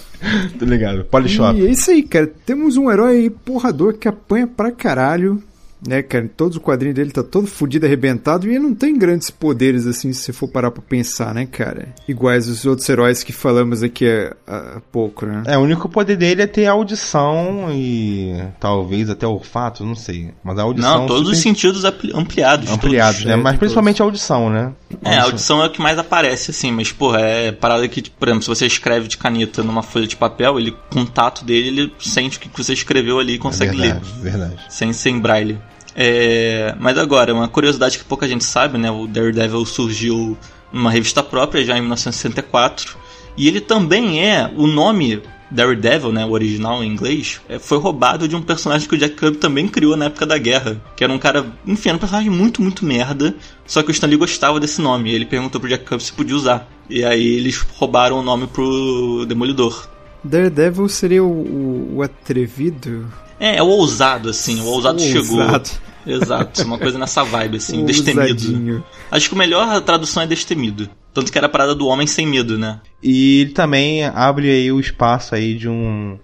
Tô ligado. Polishop. E é isso aí, cara. Temos um herói aí porrador que apanha pra caralho, né, cara? Todos o quadrinho dele tá todo fudido, arrebentado, e ele não tem grandes poderes, assim, se você for parar pra pensar, né, cara? Iguais os outros heróis que falamos aqui há, há pouco, né? É, o único poder dele é ter audição e talvez até olfato, não sei. Mas a audição. Não, todos os super sentidos ampli- ampliados. ampliados, todos. né? É, Mas principalmente a audição, né? É, a audição é o que mais aparece, assim, mas, porra, é parada que, por exemplo, se você escreve de caneta numa folha de papel, ele, com o tato dele, ele sente o que você escreveu ali e É consegue ler. verdade, verdade. sem ser em braille. É, mas agora, uma curiosidade que pouca gente sabe, né? O Daredevil surgiu numa revista própria já em 1964 e ele também é o nome Daredevil, né, o original em inglês, é, foi roubado de um personagem que o Jack Kirby também criou na época da guerra, que era um cara, enfim, era um personagem muito, muito merda, só que o Stan Lee gostava desse nome, e ele perguntou pro Jack Kirby se podia usar. E aí eles roubaram o nome pro Demolidor. Daredevil seria o, o- o atrevido? É, é o ousado, assim, o ousado chegou. Ousado. Exato, uma coisa nessa vibe, assim, O destemido. ousadinho. Acho que a melhor tradução é destemido. Tanto que era a parada do homem sem medo, né? E ele também abre aí o espaço aí de um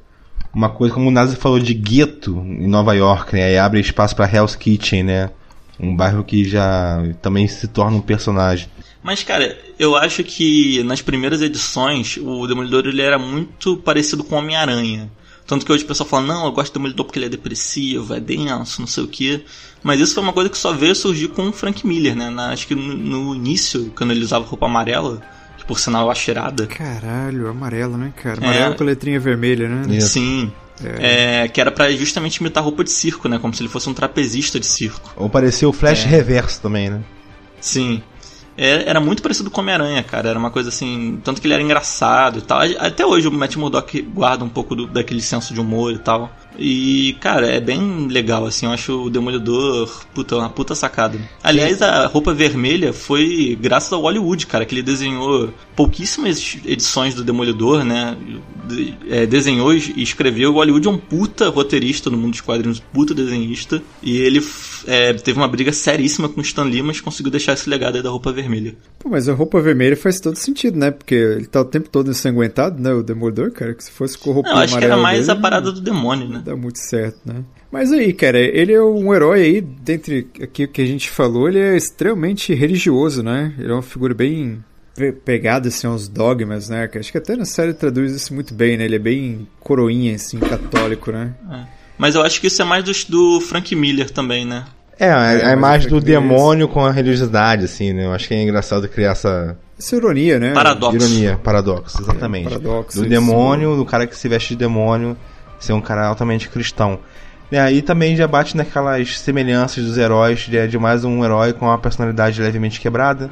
uma coisa como o Nazi falou de gueto em Nova York, né? Aí abre espaço para Hell's Kitchen, né? Um bairro que já também se torna um personagem. Mas, cara, eu acho que nas primeiras edições o Demolidor ele era muito parecido com o Homem-Aranha. Tanto que hoje o pessoal fala, não, eu gosto do Demolidor porque ele é depressivo, é denso, não sei o quê. Mas isso foi uma coisa que só veio surgir com o Frank Miller, né? Na- acho que no, no início, quando ele usava roupa amarela, que por sinal eu acho irada. Caralho, amarelo, né, cara? É. Amarelo com a letrinha vermelha, né? Isso. Sim. É, que era pra justamente imitar roupa de circo, né? Como se ele fosse um trapezista de circo. Ou pareceu o Flash É. Reverso também, né? Sim. É, era muito parecido com Homem-Aranha, cara. Era uma coisa assim. Tanto que ele era engraçado e tal. Até hoje o Matt Murdock guarda um pouco do- daquele senso de humor e tal. E, cara, é bem legal, assim. Eu acho o Demolidor, puta, uma puta sacada. Aliás, a roupa vermelha foi graças ao Hollywood, cara, que ele desenhou pouquíssimas edições do Demolidor, né? É, desenhou e escreveu. O Hollywood é um puta roteirista no mundo dos quadrinhos, puta desenhista. E ele é, teve uma briga seríssima com o Stan Lee, mas conseguiu deixar esse legado aí da roupa vermelha. Pô, mas a roupa vermelha faz todo sentido, né? Porque ele tá o tempo todo ensanguentado, né? O Demolidor, cara, que se fosse roupa Não, eu acho que era mais dele, a parada do demônio, né? Dá muito certo, né? Mas aí, cara, ele é um herói aí, dentre aqui o que a gente falou, ele é extremamente religioso, né? Ele é uma figura bem pe- pegada, assim, aos dogmas, né? Que Acho que até na série traduz isso muito bem, né? Ele é bem coroinha, assim, católico, né? Mas eu acho que isso é mais do, do Frank Miller também, né? É, a, É, a mas imagem do Miller- demônio com a religiosidade, assim, né? Eu acho que é engraçado criar essa Essa ironia, né? Paradoxo. ironia, paradoxo, exatamente. É, paradoxo, do isso. demônio, do cara que se veste de demônio, ser um cara altamente cristão. E aí também já bate naquelas semelhanças dos heróis, de, de mais um herói com uma personalidade levemente quebrada.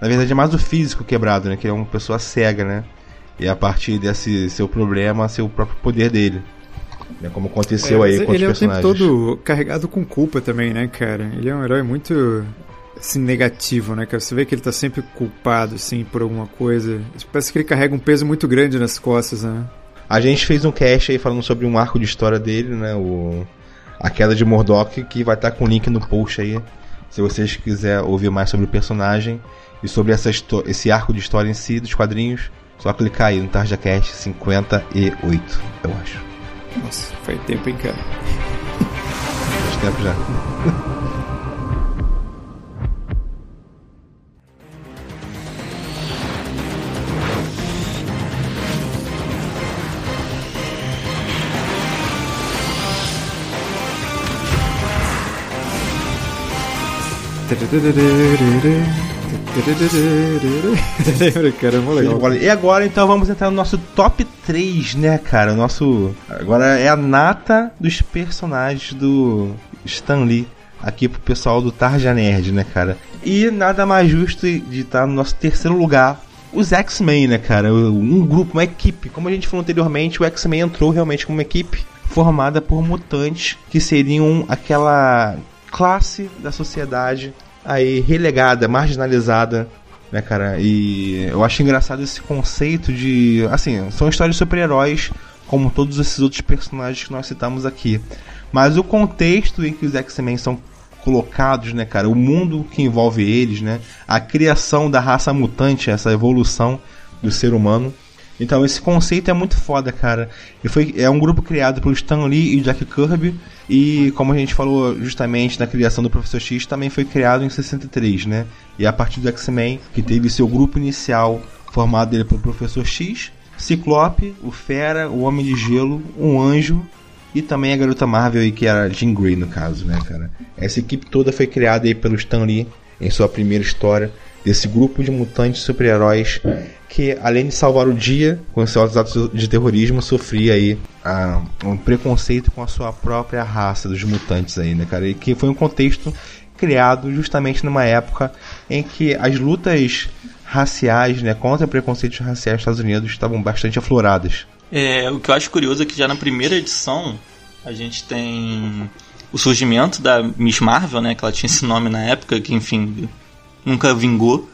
Na verdade é mais o físico quebrado, né? Que é uma pessoa cega, né? E a partir desse seu problema, ser o próprio poder dele. Né? Como aconteceu É, aí com os ele é o tempo personagens. todo carregado com culpa também, né, cara? Ele é um herói muito assim, negativo, né, cara? Você vê que ele tá sempre culpado, assim, por alguma coisa. Parece que ele carrega um peso muito grande nas costas, né? A gente fez um cast aí falando sobre um arco de história dele, né? O... A queda de Mordok, que vai estar com o link no post aí. Se vocês quiserem ouvir mais sobre o personagem e sobre essa esse arco de história em si dos quadrinhos, só clicar aí no TarjaCast 58, eu acho. Nossa, faz tempo, hein, cara? Faz tempo já. cara? É legal. E agora então vamos entrar no nosso top 3, né, cara? Nosso. Agora é a nata dos personagens do Stan Lee. Aqui pro pessoal do Tarja Nerd, né, cara? E nada mais justo de estar no nosso terceiro lugar. Os X-Men, né, cara? Um grupo, uma equipe. Como a gente falou anteriormente, o X-Men entrou realmente como uma equipe formada por mutantes que seriam aquela classe da sociedade aí relegada, marginalizada né, cara? E eu acho engraçado esse conceito de. Assim, são histórias de super-heróis, como todos esses outros personagens que nós citamos aqui. Mas o contexto em que os X-Men são colocados, né, cara? O mundo que envolve eles, né? A criação da raça mutante, essa evolução do ser humano. Então esse conceito é muito foda, cara. E foi, é um grupo criado pelo Stan Lee e Jack Kirby. E como a gente falou justamente na criação do Professor X, também foi criado em 63, né? E a partir do X-Men, que teve seu grupo inicial formado dele pelo Professor X, Ciclope, o Fera, o Homem de Gelo, um Anjo e também a Garota Marvel aí, que era Jean Grey no caso, né, cara? Essa equipe toda foi criada aí pelo Stan Lee em sua primeira história desse grupo de mutantes super-heróis que, além de salvar o dia com seus atos de terrorismo, sofria aí ah, um preconceito com a sua própria raça dos mutantes aí, né, cara? E que foi um contexto criado justamente numa época em que as lutas raciais, né, contra preconceitos raciais nos Estados Unidos estavam bastante afloradas. É, o que eu acho curioso é que já na primeira edição a gente tem o surgimento da Miss Marvel, né? Que ela tinha esse nome na época, que enfim nunca vingou.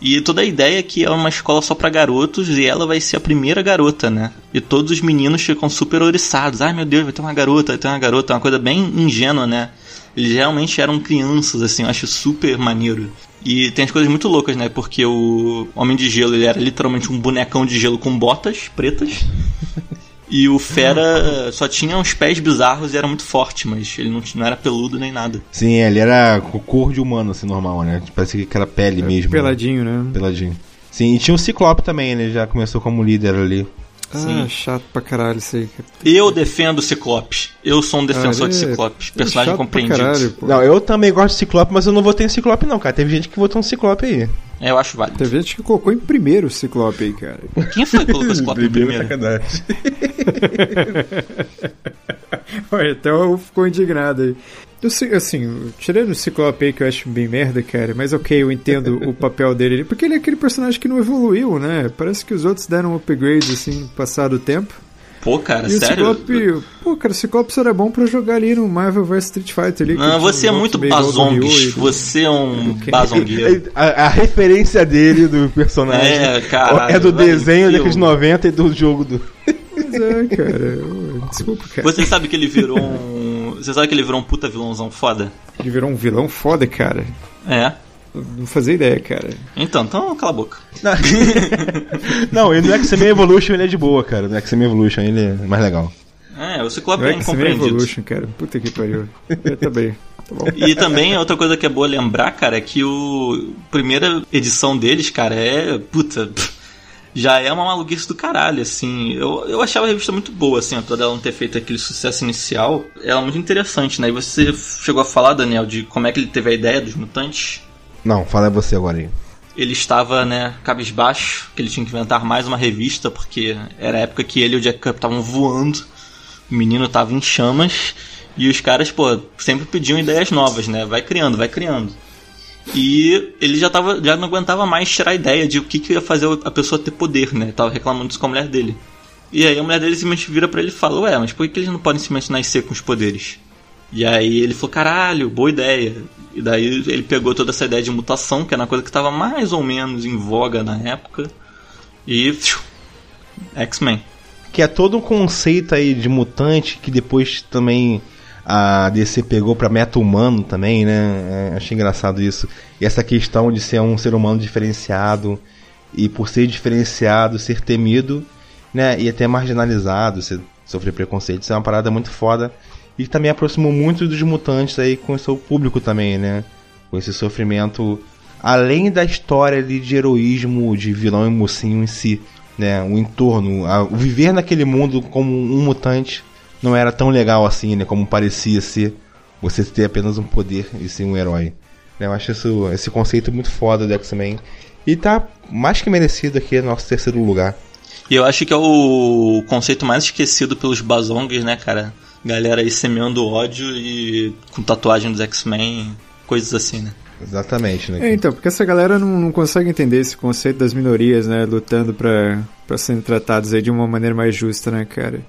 E toda a ideia é que é uma escola só pra garotos e ela vai ser a primeira garota, né? E todos os meninos ficam super oriçados. Ai meu Deus, vai ter uma garota, vai ter uma garota. É uma coisa bem ingênua, né? Eles realmente eram crianças, assim, eu acho super maneiro. E tem as coisas muito loucas, né? Porque o Homem de Gelo ele era literalmente um bonecão de gelo com botas pretas. E o Fera só tinha uns pés bizarros e era muito forte, mas ele não, não era peludo nem nada. Sim, ele era com cor de humano, assim, normal, né? Parece que era pele mesmo. Peladinho, né? Peladinho. Sim, e tinha o Ciclope também, ele já começou como líder ali. Ah, Sim. chato pra caralho isso aí. Eu defendo o Ciclope. Eu sou um defensor Ah, de é- Ciclope. é Personagem compreendido. caralho. Não, eu também gosto de Ciclope, mas eu não votei em Ciclope não, cara. Teve gente que votou no Ciclope aí. É, eu acho válido. Teve gente que colocou em primeiro o Ciclope aí, cara. Quem foi que colocou o Ciclope em primeiro? sacanagem. Olha, então ficou indignado aí. Eu sei, assim, tirando o Ciclope aí que eu acho bem merda, cara, mas ok, eu entendo o papel dele. Porque ele é aquele personagem que não evoluiu, né? Parece que os outros deram um upgrade, assim, passado do tempo. Pô, cara, E o sério? Ciclope, pô, cara, o Ciclope só era bom pra jogar ali no Marvel vs Street Fighter ali. Não, você é muito bazongues. do- Você é um Ok. bazongueiro. A, a referência dele do personagem É, caralho, é do vai, desenho daqueles o- 90 e do jogo do. Pois é, cara. Desculpa, cara. Você sabe que ele virou um. Você sabe que ele virou um puta vilãozão foda? Ele virou um vilão foda, cara. É. Eu Não fazia ideia, cara. Então, então cala a boca. Não, e no X-Men Evolution ele é de boa, cara. No X-Men Evolution ele é mais legal. É, o Ciclope Não é é incompreendido. Evolution, cara. Puta que pariu. É, tá bem. Tá bom. E também outra coisa que é boa lembrar, cara, é que o a primeira edição deles, cara, é puta, pff, já é uma maluquice do caralho, assim. Eu, eu achava a revista muito boa, assim, apesar dela não ter feito aquele sucesso inicial, ela é muito interessante, né? E você chegou a falar, Daniel, de como é que ele teve a ideia dos mutantes? Não, fala você agora aí. Ele estava, né, cabisbaixo, que ele tinha que inventar mais uma revista, porque era a época que ele e o Jack Cup estavam voando, o menino tava em chamas, e os caras, pô, sempre pediam ideias novas, né? Vai criando, vai criando. E ele já, tava, já não aguentava mais tirar a ideia de o que, que ia fazer a pessoa ter poder, né? Tava reclamando isso com a mulher dele. E aí a mulher dele simplesmente vira pra ele e fala, ué, mas por que que eles não podem simplesmente nascer com os poderes? E aí ele falou, caralho, boa ideia. E daí ele pegou toda essa ideia de mutação, que era uma coisa que estava mais ou menos em voga na época. E. X-Men. Que é todo um conceito aí de mutante que depois também a DC pegou pra meta-humano também, né? É, achei engraçado isso. E essa questão de ser um ser humano diferenciado e por ser diferenciado, ser temido, né? E até marginalizado, sofrer preconceito, isso é uma parada muito foda. E também aproximou muito dos mutantes aí com o seu público também, né? Com esse sofrimento, além da história ali de heroísmo, de vilão e mocinho em si, né? O entorno, a- o viver naquele mundo como um mutante não era tão legal assim, né? Como parecia ser você ter apenas um poder e ser um herói. né? Eu acho isso, esse conceito muito foda do X-Men. E tá mais que merecido aqui no nosso terceiro lugar. E eu acho que é o conceito mais esquecido pelos bazongues, né, cara? Galera aí semeando ódio e com tatuagem dos X-Men, coisas assim, né? Exatamente, né? É, então, porque essa galera não, não consegue entender esse conceito das minorias, né? Lutando pra, pra serem tratados aí de uma maneira mais justa, né, cara?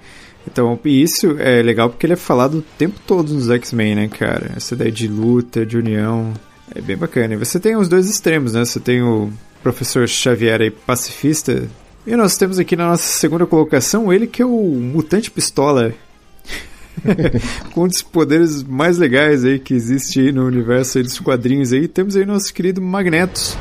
Então, e isso é legal porque ele é falado o tempo todo nos X-Men, né, cara? Essa ideia de luta, de união, é bem bacana. E você tem os dois extremos, né? Você tem o professor Xavier aí, pacifista, e nós temos aqui na nossa segunda colocação ele que é o mutante pistola. Com um dos poderes mais legais aí que existe aí no universo aí dos quadrinhos aí, temos aí nosso querido Magneto.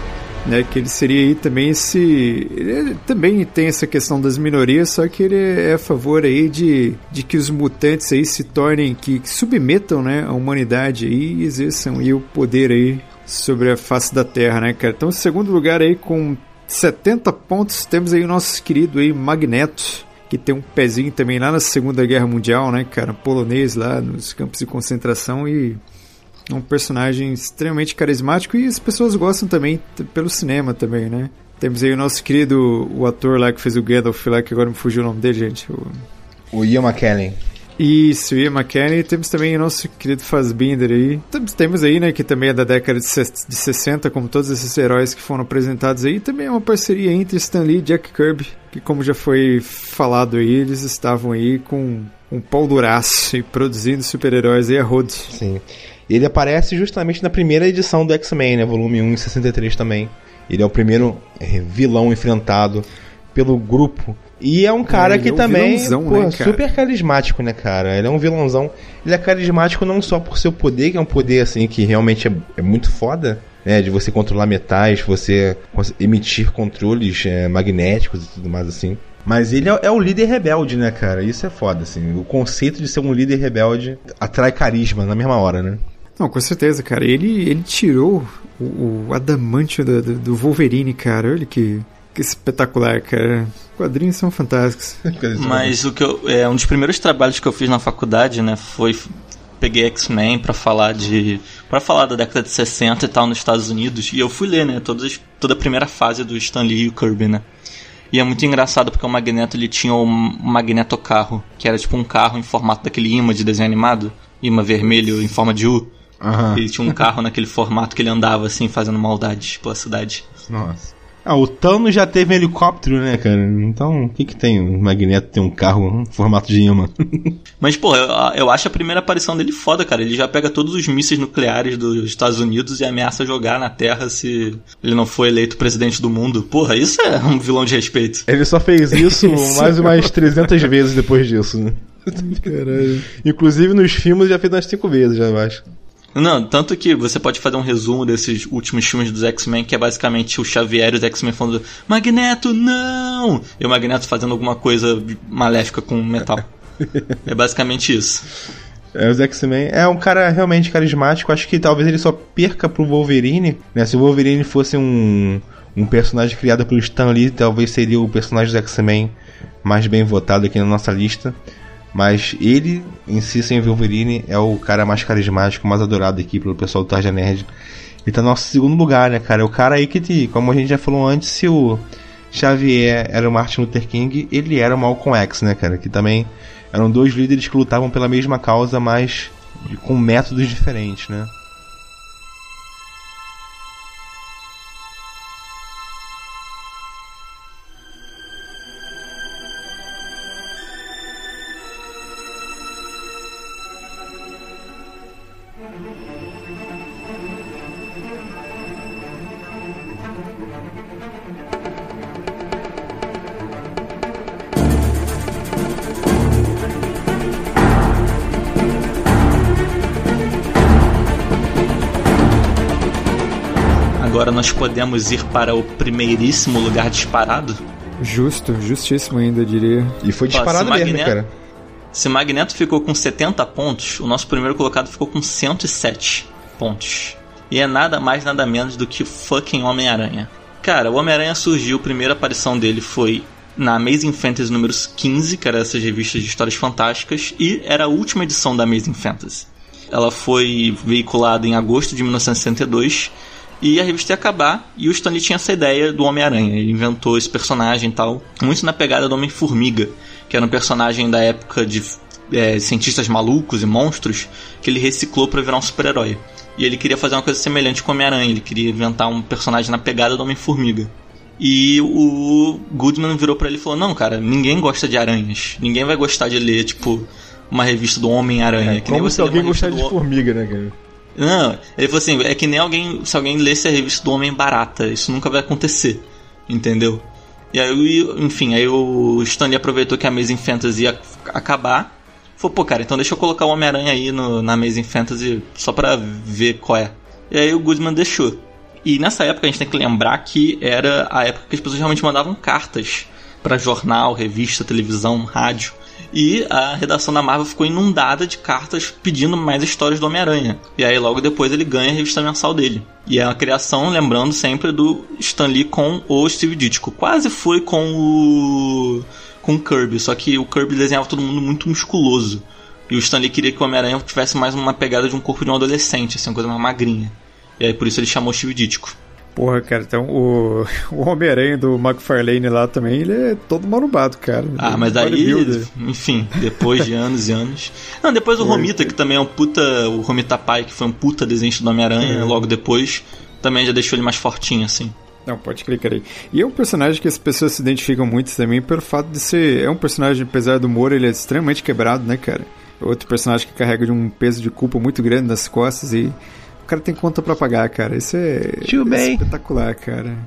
Né, que ele seria aí também esse, ele também tem essa questão das minorias, só que ele é a favor aí de, de que os mutantes aí se tornem, que, que submetam, né, a humanidade aí e exerçam aí o poder aí sobre a face da Terra, né, cara? Então, segundo lugar aí com 70 pontos, temos aí o nosso querido aí Magneto, que tem um pezinho também lá na Segunda Guerra Mundial, né, cara? Polonês lá nos campos de concentração e é um personagem extremamente carismático e as pessoas gostam também pelo cinema também, né? Temos aí o nosso querido, o ator lá que fez o Gandalf lá, que agora me fugiu o nome dele, gente. O... O Ian McKellen. Isso, Ian McKellen. Temos também o nosso querido Fassbinder aí. Temos, temos aí, né, que também é da década de, ses- de 60, como todos esses heróis que foram apresentados aí. Também é uma parceria entre Stan Lee e Jack Kirby, que como já foi falado aí, eles estavam aí com um pau duraço e produzindo super-heróis aí a rodo. Sim. Ele aparece justamente na primeira edição do X-Men, né? Volume 1 em 63 também. Ele é o primeiro eh, vilão enfrentado pelo grupo. E é um cara ele que é um também vilãozão, pô, né, super carismático, né, cara? Ele é um vilãozão. Ele é carismático não só por seu poder, que é um poder assim que realmente é, é muito foda, né? De você controlar metais, você emitir controles eh, magnéticos e tudo mais assim. Mas ele é, é o líder rebelde, né, cara? Isso é foda, assim. O conceito de ser um líder rebelde atrai carisma na mesma hora, né? Não, com certeza, cara. Ele, ele tirou o, o adamantio do, do, do Wolverine, cara. Olha que, que espetacular, cara. Quadrinhos são fantásticos. Mas o que eu, é, um dos primeiros trabalhos que eu fiz na faculdade, né, foi peguei X-Men pra falar de para falar da década de 60 e tal nos Estados Unidos e eu fui ler, né, todas, toda a primeira fase do Stan Lee e o Kirby, né? E é muito engraçado porque o Magneto ele tinha um Magneto carro, que era tipo um carro em formato daquele imã de desenho animado, imã vermelho em forma de U. Aham. Ele tinha um carro naquele formato que ele andava assim fazendo maldades pela cidade. Nossa. Ah, o Thanos já teve um helicóptero, né, cara? Então, o que que tem? O Magneto tem um carro em formato de imã. Mas, pô, eu, eu acho a primeira aparição dele foda, cara. Ele já pega todos os mísseis nucleares dos Estados Unidos e ameaça jogar na Terra se ele não for eleito presidente do mundo. Porra, isso é um vilão de respeito. Ele só fez isso mais umas 300 vezes depois disso, né? Caralho. Inclusive nos filmes já fez umas 5 vezes, já eu acho. Não, tanto que você pode fazer um resumo desses últimos filmes dos X-Men, que é basicamente o Xavier e os X-Men falando Magneto, não! E o Magneto fazendo alguma coisa maléfica com metal. é basicamente isso. É, os X-Men é um cara realmente carismático. Acho que talvez ele só perca pro Wolverine, né? Se o Wolverine fosse um, um personagem criado pelo Stan Lee, talvez seria o personagem dos X-Men mais bem votado aqui na nossa lista. Mas ele, em si, sem Wolverine, é o cara mais carismático, mais adorado aqui pelo pessoal do Tarja Nerd. Ele tá no nosso segundo lugar, né, cara? É o cara aí que, como a gente já falou antes, se o Xavier era o Martin Luther King, ele era o Malcolm X, né, cara? Que também eram dois líderes que lutavam pela mesma causa, mas com métodos diferentes, né? Podemos ir para o primeiríssimo lugar disparado. Justo, justíssimo ainda, eu diria. E foi Ó, disparado se mesmo, Magneto- cara? Se Magneto ficou com 70 pontos, o nosso primeiro colocado ficou com 107 pontos. E é nada mais nada menos do que fucking Homem-Aranha. Cara, o Homem-Aranha surgiu, a primeira aparição dele foi na Amazing Fantasy números 15, que era essas revistas de histórias fantásticas, e era a última edição da Amazing Fantasy. Ela foi veiculada em agosto de 1962 e a revista ia acabar e o Stanley tinha essa ideia do Homem-Aranha. Ele inventou esse personagem e tal, muito na pegada do Homem-Formiga, que era um personagem da época de é, cientistas malucos e monstros que ele reciclou para virar um super-herói. E ele queria fazer uma coisa semelhante com o Homem-Aranha, ele queria inventar um personagem na pegada do Homem-Formiga. E o Goodman virou pra ele e falou: Não, cara, ninguém gosta de aranhas. Ninguém vai gostar de ler, tipo, uma revista do Homem-Aranha. É, que nem como você se alguém gostasse de formiga, né, cara? Não, ele falou assim, é que nem alguém, se alguém lesse a revista do Homem Barata, isso nunca vai acontecer, entendeu? E aí, enfim, aí o Stanley aproveitou que a Amazing Fantasy ia acabar, falou, pô cara, então deixa eu colocar o Homem-Aranha aí no, na Amazing Fantasy só pra ver qual é. E aí o Goodman deixou. E nessa época a gente tem que lembrar que era a época que as pessoas realmente mandavam cartas para jornal, revista, televisão, rádio. E a redação da Marvel ficou inundada de cartas pedindo mais histórias do Homem-Aranha. E aí logo depois ele ganha a revista mensal dele. E é uma criação, lembrando sempre, do Stan Lee com o Steve Ditko. Quase foi com o. com o Kirby, só que o Kirby desenhava todo mundo muito musculoso. E o Stan Lee queria que o Homem-Aranha tivesse mais uma pegada de um corpo de um adolescente, assim, uma coisa mais magrinha. E aí por isso ele chamou o Steve Ditko. Porra, cara, então o, o Homem-Aranha do McFarlane lá também, ele é todo marombado, cara. Ah, mas aí, enfim, depois de anos e anos. Não, depois o Romita, que também é um puta. O Romita Pai, que foi um puta desenho do Homem-Aranha, logo depois, também já deixou ele mais fortinho, assim. Não, pode clicar aí. E é um personagem que as pessoas se identificam muito também pelo fato de ser. É um personagem, apesar do humor, ele é extremamente quebrado, né, cara? Outro personagem que carrega de um peso de culpa muito grande nas costas e. O cara tem conta pra pagar, cara. Isso é, Tio é espetacular, cara.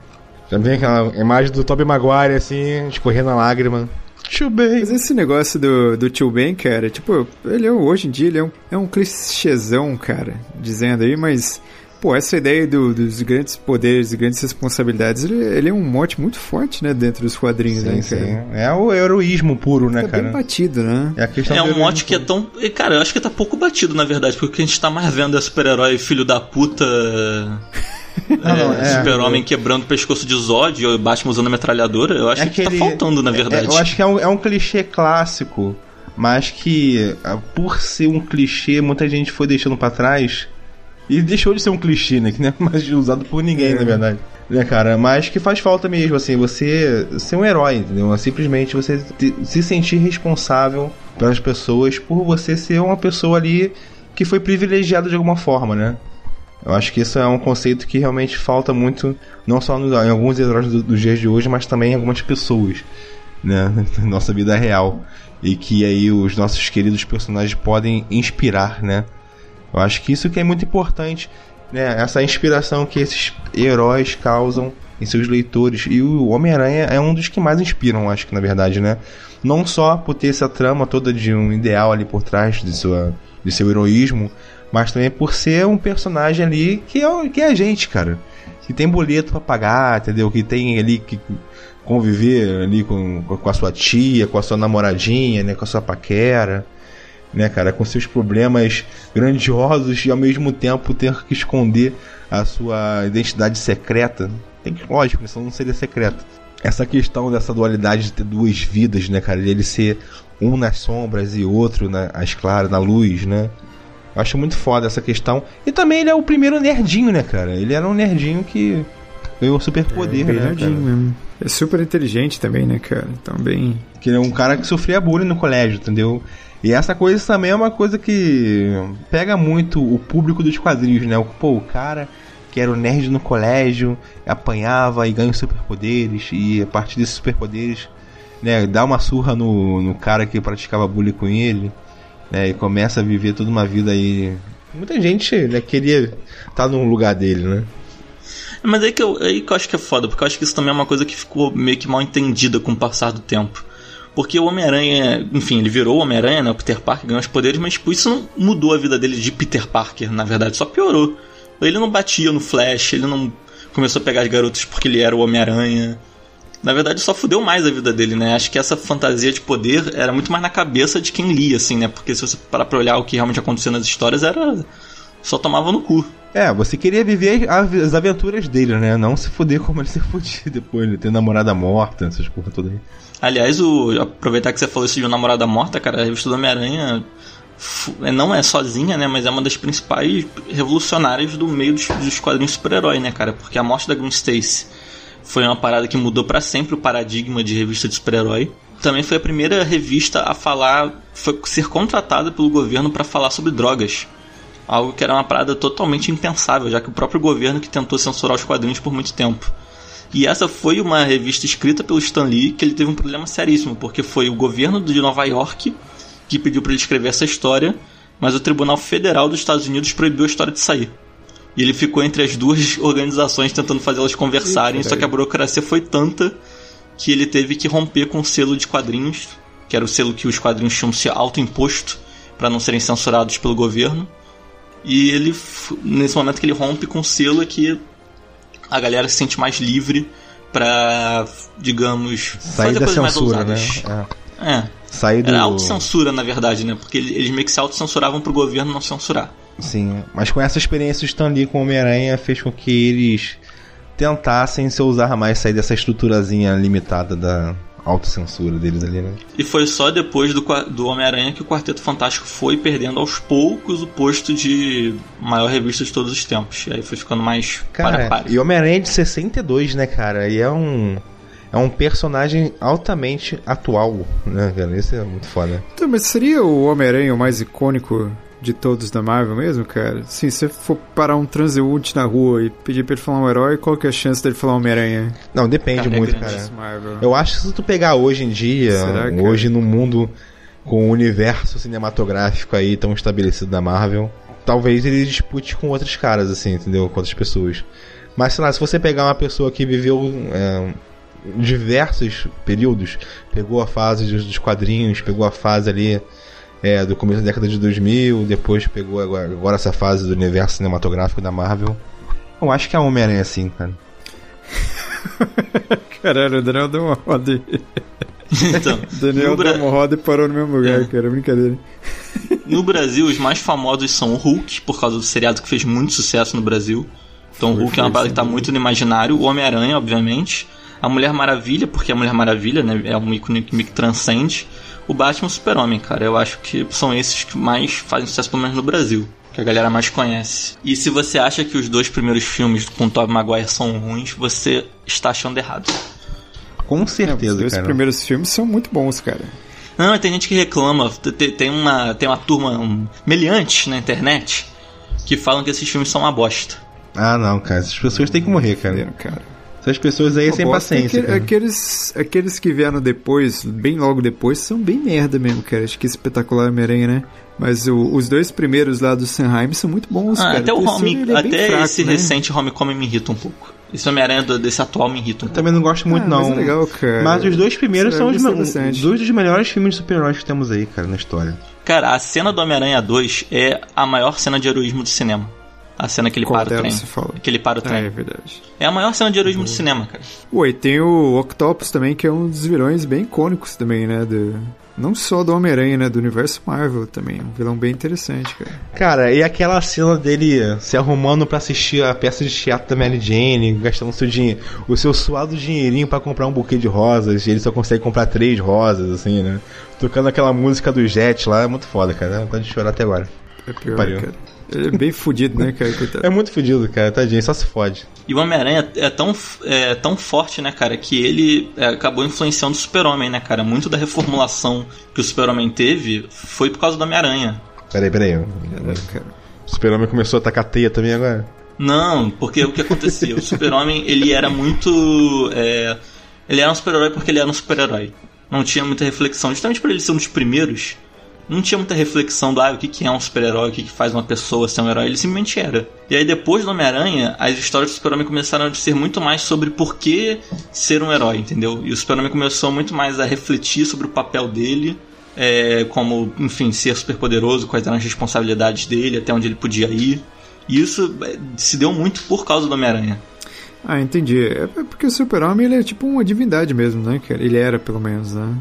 Já vem aquela imagem do Tobey Maguire, assim, escorrendo a lágrima. Tio bem. Mas esse negócio do, do tio Ben, cara, tipo, ele é, hoje em dia ele é um, é um clichêzão, cara, dizendo aí, mas, pô, essa ideia do- dos grandes poderes e grandes responsabilidades, ele, ele é um mote muito forte, né, dentro dos quadrinhos, né, Sim, cara? sim. É o heroísmo puro, né, Tá bem cara? batido, né? É a questão É um mote que é tão. e, Cara, eu acho que tá pouco batido, na verdade, porque o que a gente tá mais vendo é super-herói filho da puta. É, é. super-homem quebrando o pescoço de Zod, ou Batman usando a metralhadora. Eu acho É que tá faltando, na verdade. É, eu acho que é um, é um clichê clássico, mas que ah, por ser um clichê, muita gente foi deixando pra trás. E deixou de ser um clichê, né? Que não é mais usado por ninguém, na verdade. Né, cara? Mas que faz falta mesmo, assim, você ser um herói, entendeu? Simplesmente você te- se sentir responsável pelas pessoas por você ser uma pessoa ali que foi privilegiada de alguma forma, né? Eu acho que isso é um conceito que realmente falta muito, não só no- em alguns heróis do- dos dias de hoje, mas também em algumas pessoas, né, na nossa vida real. E que aí os nossos queridos personagens podem inspirar, né? Eu acho que isso que é muito importante, né? Essa inspiração que esses heróis causam em seus leitores. E o Homem-Aranha é um dos que mais inspiram, acho que na verdade, né? Não só por ter essa trama toda de um ideal ali por trás de, sua, de seu heroísmo, mas também por ser um personagem ali que é, que é a gente, cara. Que tem boleto pra pagar, entendeu? Que tem ali que conviver ali com, com a sua tia, com a sua namoradinha, né? Com a sua paquera, né, cara? Com seus problemas grandiosos e ao mesmo tempo ter que esconder a sua identidade secreta. Tem que, lógico, senão não seria secreta. Essa questão dessa dualidade de ter duas vidas, né, cara? Ele ser um nas sombras e outro nas claras, na luz, né? Eu acho muito foda essa questão. E também ele é o primeiro nerdinho, né, cara? Ele era um nerdinho que ganhou superpoder, Bem né, nerdinho cara? mesmo. É super inteligente também, né, cara? Então, bem... Que ele é um cara que sofria bullying no colégio, entendeu? E essa coisa também é uma coisa que pega muito o público dos quadrinhos, né? O- Pô, o cara que era o nerd no colégio, apanhava e ganha superpoderes, e a partir desses superpoderes, né, dá uma surra no, no cara que praticava bullying com ele, né? E começa a viver toda uma vida aí. Muita gente né, queria estar no lugar dele, né? Mas aí que, eu, aí que eu acho que é foda, porque eu acho que isso também é uma coisa que ficou meio que mal entendida com o passar do tempo. Porque o Homem-Aranha, enfim, ele virou o Homem-Aranha, né? O Peter Parker ganhou os poderes, mas tipo, isso não mudou a vida dele de Peter Parker, na verdade, só piorou. Ele não batia no Flash, ele não começou a pegar as garotas porque ele era o Homem-Aranha. Na verdade, só fudeu mais a vida dele, né? Acho que essa fantasia de poder era muito mais na cabeça de quem lia, assim, né? Porque se você parar pra olhar o que realmente acontecia nas histórias, era. só tomava no cu. É, você queria viver as as aventuras dele, né? Não se fuder como ele se fudia depois, ele ter namorada morta, essas porra todas aí. Aliás, o, aproveitar que você falou isso de uma namorada morta, cara, a revista do Homem-Aranha é, não é sozinha, né? Mas é uma das principais revolucionárias do meio dos, dos quadrinhos super-herói, né, cara? Porque a morte da Gwen Stacy foi uma parada que mudou pra sempre o paradigma de revista de super-herói. Também foi a primeira revista a falar, foi ser contratada pelo governo pra falar sobre drogas. Algo que era uma parada totalmente impensável, já que o próprio governo que tentou censurar os quadrinhos por muito tempo. E essa foi uma revista escrita pelo Stan Lee que ele teve um problema seríssimo, porque foi o governo de Nova York que pediu para ele escrever essa história, mas o Tribunal Federal dos Estados Unidos proibiu a história de sair. E ele ficou entre as duas organizações tentando fazê-las conversarem, só que a burocracia foi tanta que ele teve que romper com o selo de quadrinhos, que era o selo que os quadrinhos tinham se autoimposto para não serem censurados pelo governo. E ele, nesse momento que ele rompe com o selo, é que a galera se sente mais livre pra, digamos, Sair fazer da coisas mais censura, né? ousadas. É. É. Sair do. Era autocensura, na verdade, né? Porque eles meio que se autocensuravam pro governo não censurar. Sim, mas com essa experiência do Stan Lee com o Homem-Aranha fez com que eles tentassem se ousar mais sair dessa estruturazinha limitada da autocensura deles ali, né? E foi só depois do, do Homem-Aranha que o Quarteto Fantástico foi perdendo aos poucos o posto de maior revista de todos os tempos. E aí foi ficando mais para Cara, para. e Homem-Aranha é de 62, né, cara? E é um. É um personagem altamente atual, né, cara? Isso é muito foda. Então, mas seria o Homem-Aranha o mais icônico de todos da Marvel mesmo, cara? Sim, se você for parar um transeunte na rua e pedir pra ele falar um herói, qual que é a chance dele falar Homem-Aranha? Não, depende Cara, é muito, grande. cara. Marvel. Eu acho que se tu pegar hoje em dia, Será, hoje no mundo com o universo cinematográfico aí tão estabelecido da Marvel, talvez ele dispute com outros caras, assim, entendeu? Com outras pessoas. Mas, sei lá, se você pegar uma pessoa que viveu é, diversos períodos, pegou a fase dos, dos quadrinhos, pegou a fase ali é, do começo da década de 2000, depois pegou agora, agora essa fase do universo cinematográfico da Marvel, eu acho que é Homem-Aranha assim, cara. Caralho, o Daniel deu uma roda e... Então, O Daniel Bra- deu uma roda e parou no mesmo lugar, É. cara. Brincadeira. no Brasil, os mais famosos são o Hulk, por causa do seriado que fez muito sucesso no Brasil. Então o Hulk é uma parada que tá muito no imaginário. O Homem-Aranha, obviamente. A Mulher Maravilha, porque a Mulher Maravilha né, é um ícone que me transcende. O Batman e o Super-Homem, cara. Eu acho que são esses que mais fazem sucesso, pelo menos no Brasil. Que a galera mais conhece. E se você acha que os dois primeiros filmes com o Tobey Maguire são ruins, você está achando errado. Com Não, os certeza, dois cara. primeiros filmes são muito bons, cara. Não, tem gente que reclama. Tem, uma, tem uma turma um, meliante na internet que falam que esses filmes são uma bosta. Ah, não, cara. Essas pessoas têm que morrer, cara. Cara? Essas pessoas aí Pô, sem bosta, paciência. cara. aqueles, aqueles que vieram depois, bem logo depois, são bem merda mesmo, cara. Acho que espetacular Homem-Aranha, né? Mas o- os dois primeiros lá do Sanheim são muito bons, Ah, cara. até o Home, é até fraco, esse né? recente Homecoming me irrita um pouco. Esse Homem-Aranha desse atual me irrita um pouco. Também não gosto muito, Ah, não. Mas é legal, cara. Mas os dois primeiros Você são vai os, bastante. dois dos melhores filmes de super-heróis que temos aí, cara, na história. Cara, a cena do Homem-Aranha 2 é a maior cena de heroísmo do cinema. A cena que ele Qual para o trem. você fala? Que ele para o Ah, trem. é verdade. É a maior cena de heroísmo do cinema, cara. Ué, e tem o Octopus também, que é um dos vilões bem icônicos também, né? Do, não só do Homem-Aranha, né? Do universo Marvel também. Um vilão bem interessante, cara. Cara, e aquela cena dele se arrumando pra assistir a peça de teatro da Mary Jane, gastando seu dinheiro, o seu suado dinheirinho pra comprar um buquê de rosas, e ele só consegue comprar três rosas, assim, né? Tocando aquela música do Jet lá, é muito foda, cara. Pode chorar até agora. É pior, Pariu. cara. Ele é bem fudido, né, cara? Coitado. É muito fodido, cara, tadinho, só se fode. E o Homem-Aranha é tão, é tão forte, né, cara, que ele é, acabou influenciando o Super-Homem, né, cara? Muito da reformulação que o Super-Homem teve foi por causa do Homem-Aranha. Peraí, peraí. O Super-Homem começou a tacar teia também agora? Não, porque o que acontecia? O Super-Homem, ele era muito. é, ele era um super-herói porque ele era um super-herói. Não tinha muita reflexão. Justamente por ele ser um dos primeiros, não tinha muita reflexão do ah, o que, é um super-herói, o que, faz uma pessoa ser um herói. Ele simplesmente era. E aí, depois do Homem-Aranha, as histórias do Super-Homem começaram a ser muito mais sobre por que ser um herói, entendeu? E o Super-Homem começou muito mais a refletir sobre o papel dele. é, como, enfim, ser super poderoso, quais eram as responsabilidades dele, até onde ele podia ir. E isso é, se deu muito por causa do Homem-Aranha. Ah, entendi. É porque o Super-Homem, ele é tipo uma divindade mesmo, né? Ele era, pelo menos, né?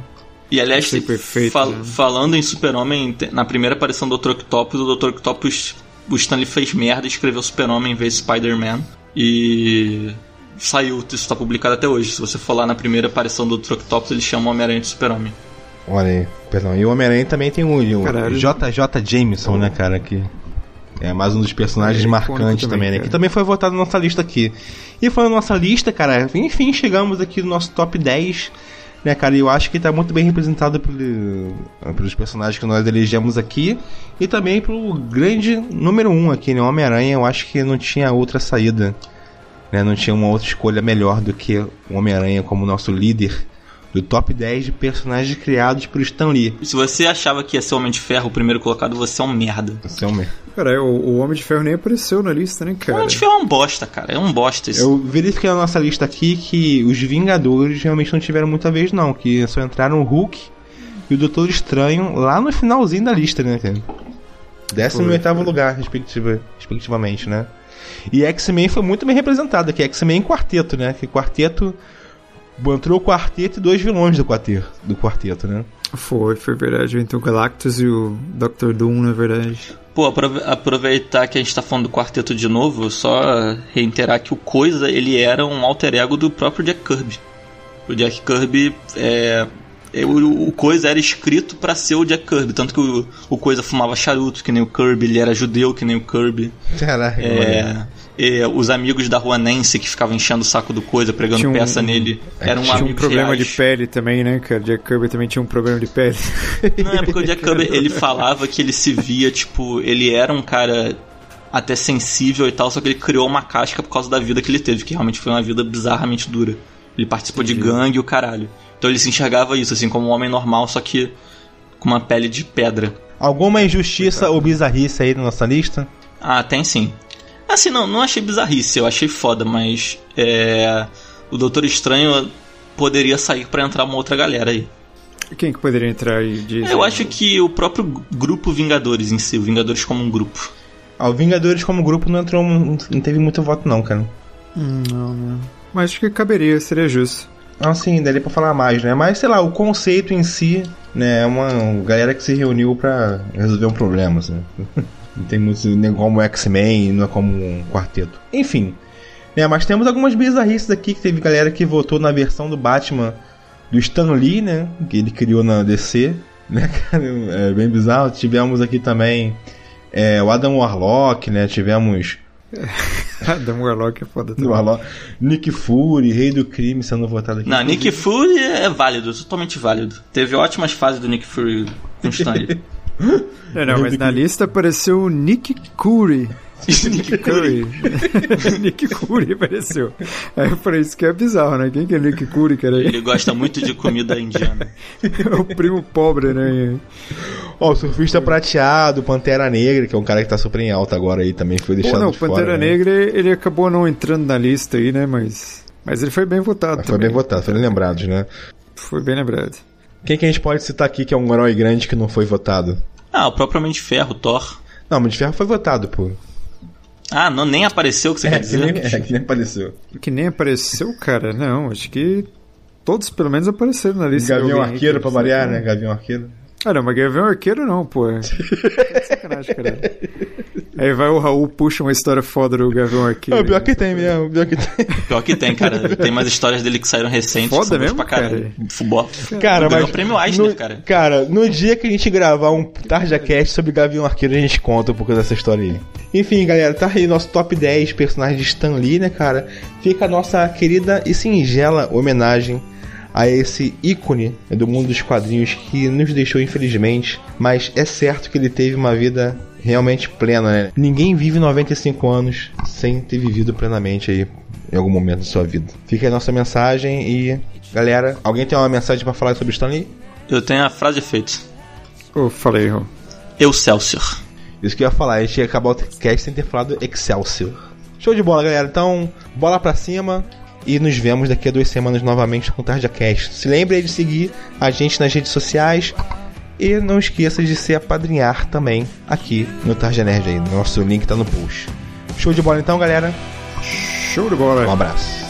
E aliás, Achei perfeito, fal- né? falando em Super-Homem, na primeira aparição do Dr. Octopus, o Dr. Octopus, o Stanley fez merda e escreveu Super-Homem em vez de Spider-Man. E saiu, isso tá publicado até hoje. Se você for lá na primeira aparição do Dr. Octopus, ele chama o Homem-Aranha de Super-Homem. Olha aí, perdão. E o Homem-Aranha também tem o, o Caralho. JJ Jameson, né, cara? Que é mais um dos personagens É, marcantes também, também, né? cara. Que também foi votado na nossa lista aqui. E foi na nossa lista, cara. Enfim, chegamos aqui no nosso top 10. Né, cara, eu acho que tá muito bem representado pelo- pelos personagens que nós elegemos aqui e também pelo grande número 1 um aqui, né? Homem-Aranha, eu acho que não tinha outra saída, né? Não tinha uma outra escolha melhor do que o Homem-Aranha como nosso líder do top 10 de personagens criados por Stan Lee. Se você achava que ia ser o Homem de Ferro o primeiro colocado, você é um merda. Esse é o meu. Cara, o, o Homem de Ferro nem apareceu na lista, né, O cara? Homem de Ferro é um bosta, cara. É um bosta isso. Eu verifiquei na nossa lista aqui que os Vingadores realmente não tiveram muita vez, não. Que só entraram o Hulk e o Doutor Estranho lá no finalzinho da lista, né, cara? Décimo e Foi, oitavo foi. lugar, respectiva, respectivamente, né? E X-Men foi muito bem representado aqui. X-Men em quarteto, né? Que quarteto. Entrou o quarteto e dois vilões do quarteto, do quarteto né? Foi, foi verdade. Então o Galactus e o Dr. Doom, na verdade. Pô, aprove- aproveitar que a gente tá falando do quarteto de novo, só reiterar que o Coisa, ele era um alter ego do próprio Jack Kirby. O Jack Kirby é... é, O, Coisa era escrito pra ser o Jack Kirby, tanto que o, o Coisa fumava charuto, que nem o Kirby, ele era judeu, que nem o Kirby. Caralho. É, é, os amigos da rua Nancy que ficavam enchendo o saco do Coisa, pregando Tinha um- peça nele, eram Tinha um problema reais. de pele também, né, cara? Jack Kirby também tinha um problema de pele. Não, é porque o Jack Kirby, ele falava que ele se via, tipo, ele era um cara até sensível e tal, só que ele criou uma casca por causa da vida que ele teve, que realmente foi uma vida bizarramente dura. Ele participou de gangue e o caralho. Então ele se enxergava isso, assim, como um homem normal, só que com uma pele de pedra. Alguma injustiça ou bizarrice aí na nossa lista? Ah, tem sim. Assim, não, não achei bizarrice, eu achei foda, mas é, o Doutor Estranho poderia sair pra entrar uma outra galera aí. Quem que poderia entrar aí? Diz, Eu acho que o próprio grupo Vingadores em si, o Vingadores como um grupo. Ah, o Vingadores como grupo não entrou, não teve muito voto não, cara. Hum, não, não. Mas acho que caberia, seria justo. Ah, sim, daria pra falar mais, né? Mas, sei lá, o conceito em si, né, é uma galera que se reuniu pra resolver um problema, assim. Não tem muito nem como X-Men, não é como um quarteto. Enfim, né, mas temos algumas bizarrices aqui, que teve galera que votou na versão do Batman do Stan Lee, né, que ele criou na DC, né, cara, é bem bizarro. Tivemos aqui também é, o Adam Warlock, né, tivemos Adam Warlock é foda o também. Warlock, Nick Fury, Rei do Crime sendo votado aqui. Não, Nick Fury é válido, totalmente válido. Teve ótimas fases do Nick Fury com o Stanley. Não, não, mas na lista apareceu o Nick Curry. Nick Curry. Nick Curry apareceu. Aí eu falei, isso que é bizarro, né? Quem que é Nick Curry, cara? Ele gosta muito de comida indiana. É o primo pobre, né? Ó, o Surfista Prateado, Pantera Negra, que é um cara que tá super em alta agora aí, também foi Pô, deixado não, de fora. Pantera né? Negra, ele acabou não entrando na lista aí, né? Mas, mas ele foi bem votado Mas foi bem votado, foram lembrados, né? Foi bem lembrado. Quem que a gente pode citar aqui que é um herói grande que não foi votado? Ah, o próprio Homem de Ferro, Thor. Não, Homem de Ferro foi votado, pô. Ah, não, nem apareceu o que você quer que dizer? nem, é, que nem apareceu. Que nem apareceu, cara. Não, acho que todos pelo menos apareceram na lista. Gavião Arqueiro que- pra variar, né? Gavião Arqueiro. Ah, não, mas Gavião Arqueiro não, pô. É sacanagem, cara. Aí vai o Raul, puxa uma história foda do Gavião Arqueiro. É, o pior que tem mesmo, pior que tem. Pior que tem, cara. Tem umas histórias dele que saíram recentes. Foda mesmo, pra caralho. Futebol. Cara, Ganhou mas. o prêmio Eisner, no, cara. Cara, no dia que a gente gravar um TarjaCast sobre Gavião Arqueiro, a gente conta um pouco dessa história aí. Enfim, galera, tá aí nosso top 10 personagens de Stan Lee, né, cara? Fica a nossa querida e singela homenagem a esse ícone do mundo dos quadrinhos que nos deixou infelizmente, mas é certo que ele teve uma vida realmente plena, né? Ninguém vive 95 anos sem ter vivido plenamente aí em algum momento da sua vida. Fica aí a nossa mensagem e galera, alguém tem uma mensagem pra falar sobre Stan Lee? Eu tenho a frase feita. Eu falei, Raul. Excelsior. Isso que eu ia falar, a gente ia acabar o cast sem ter falado Excelsior. Show de bola, galera. Então, bola pra cima e nos vemos daqui a duas semanas novamente com o TardiaCast. Se lembre aí de seguir a gente nas redes sociais e não esqueça de se apadrinhar também aqui no Tarja Nerd aí. Nosso link tá no post. Show de bola então, galera. Show de bola. Um abraço.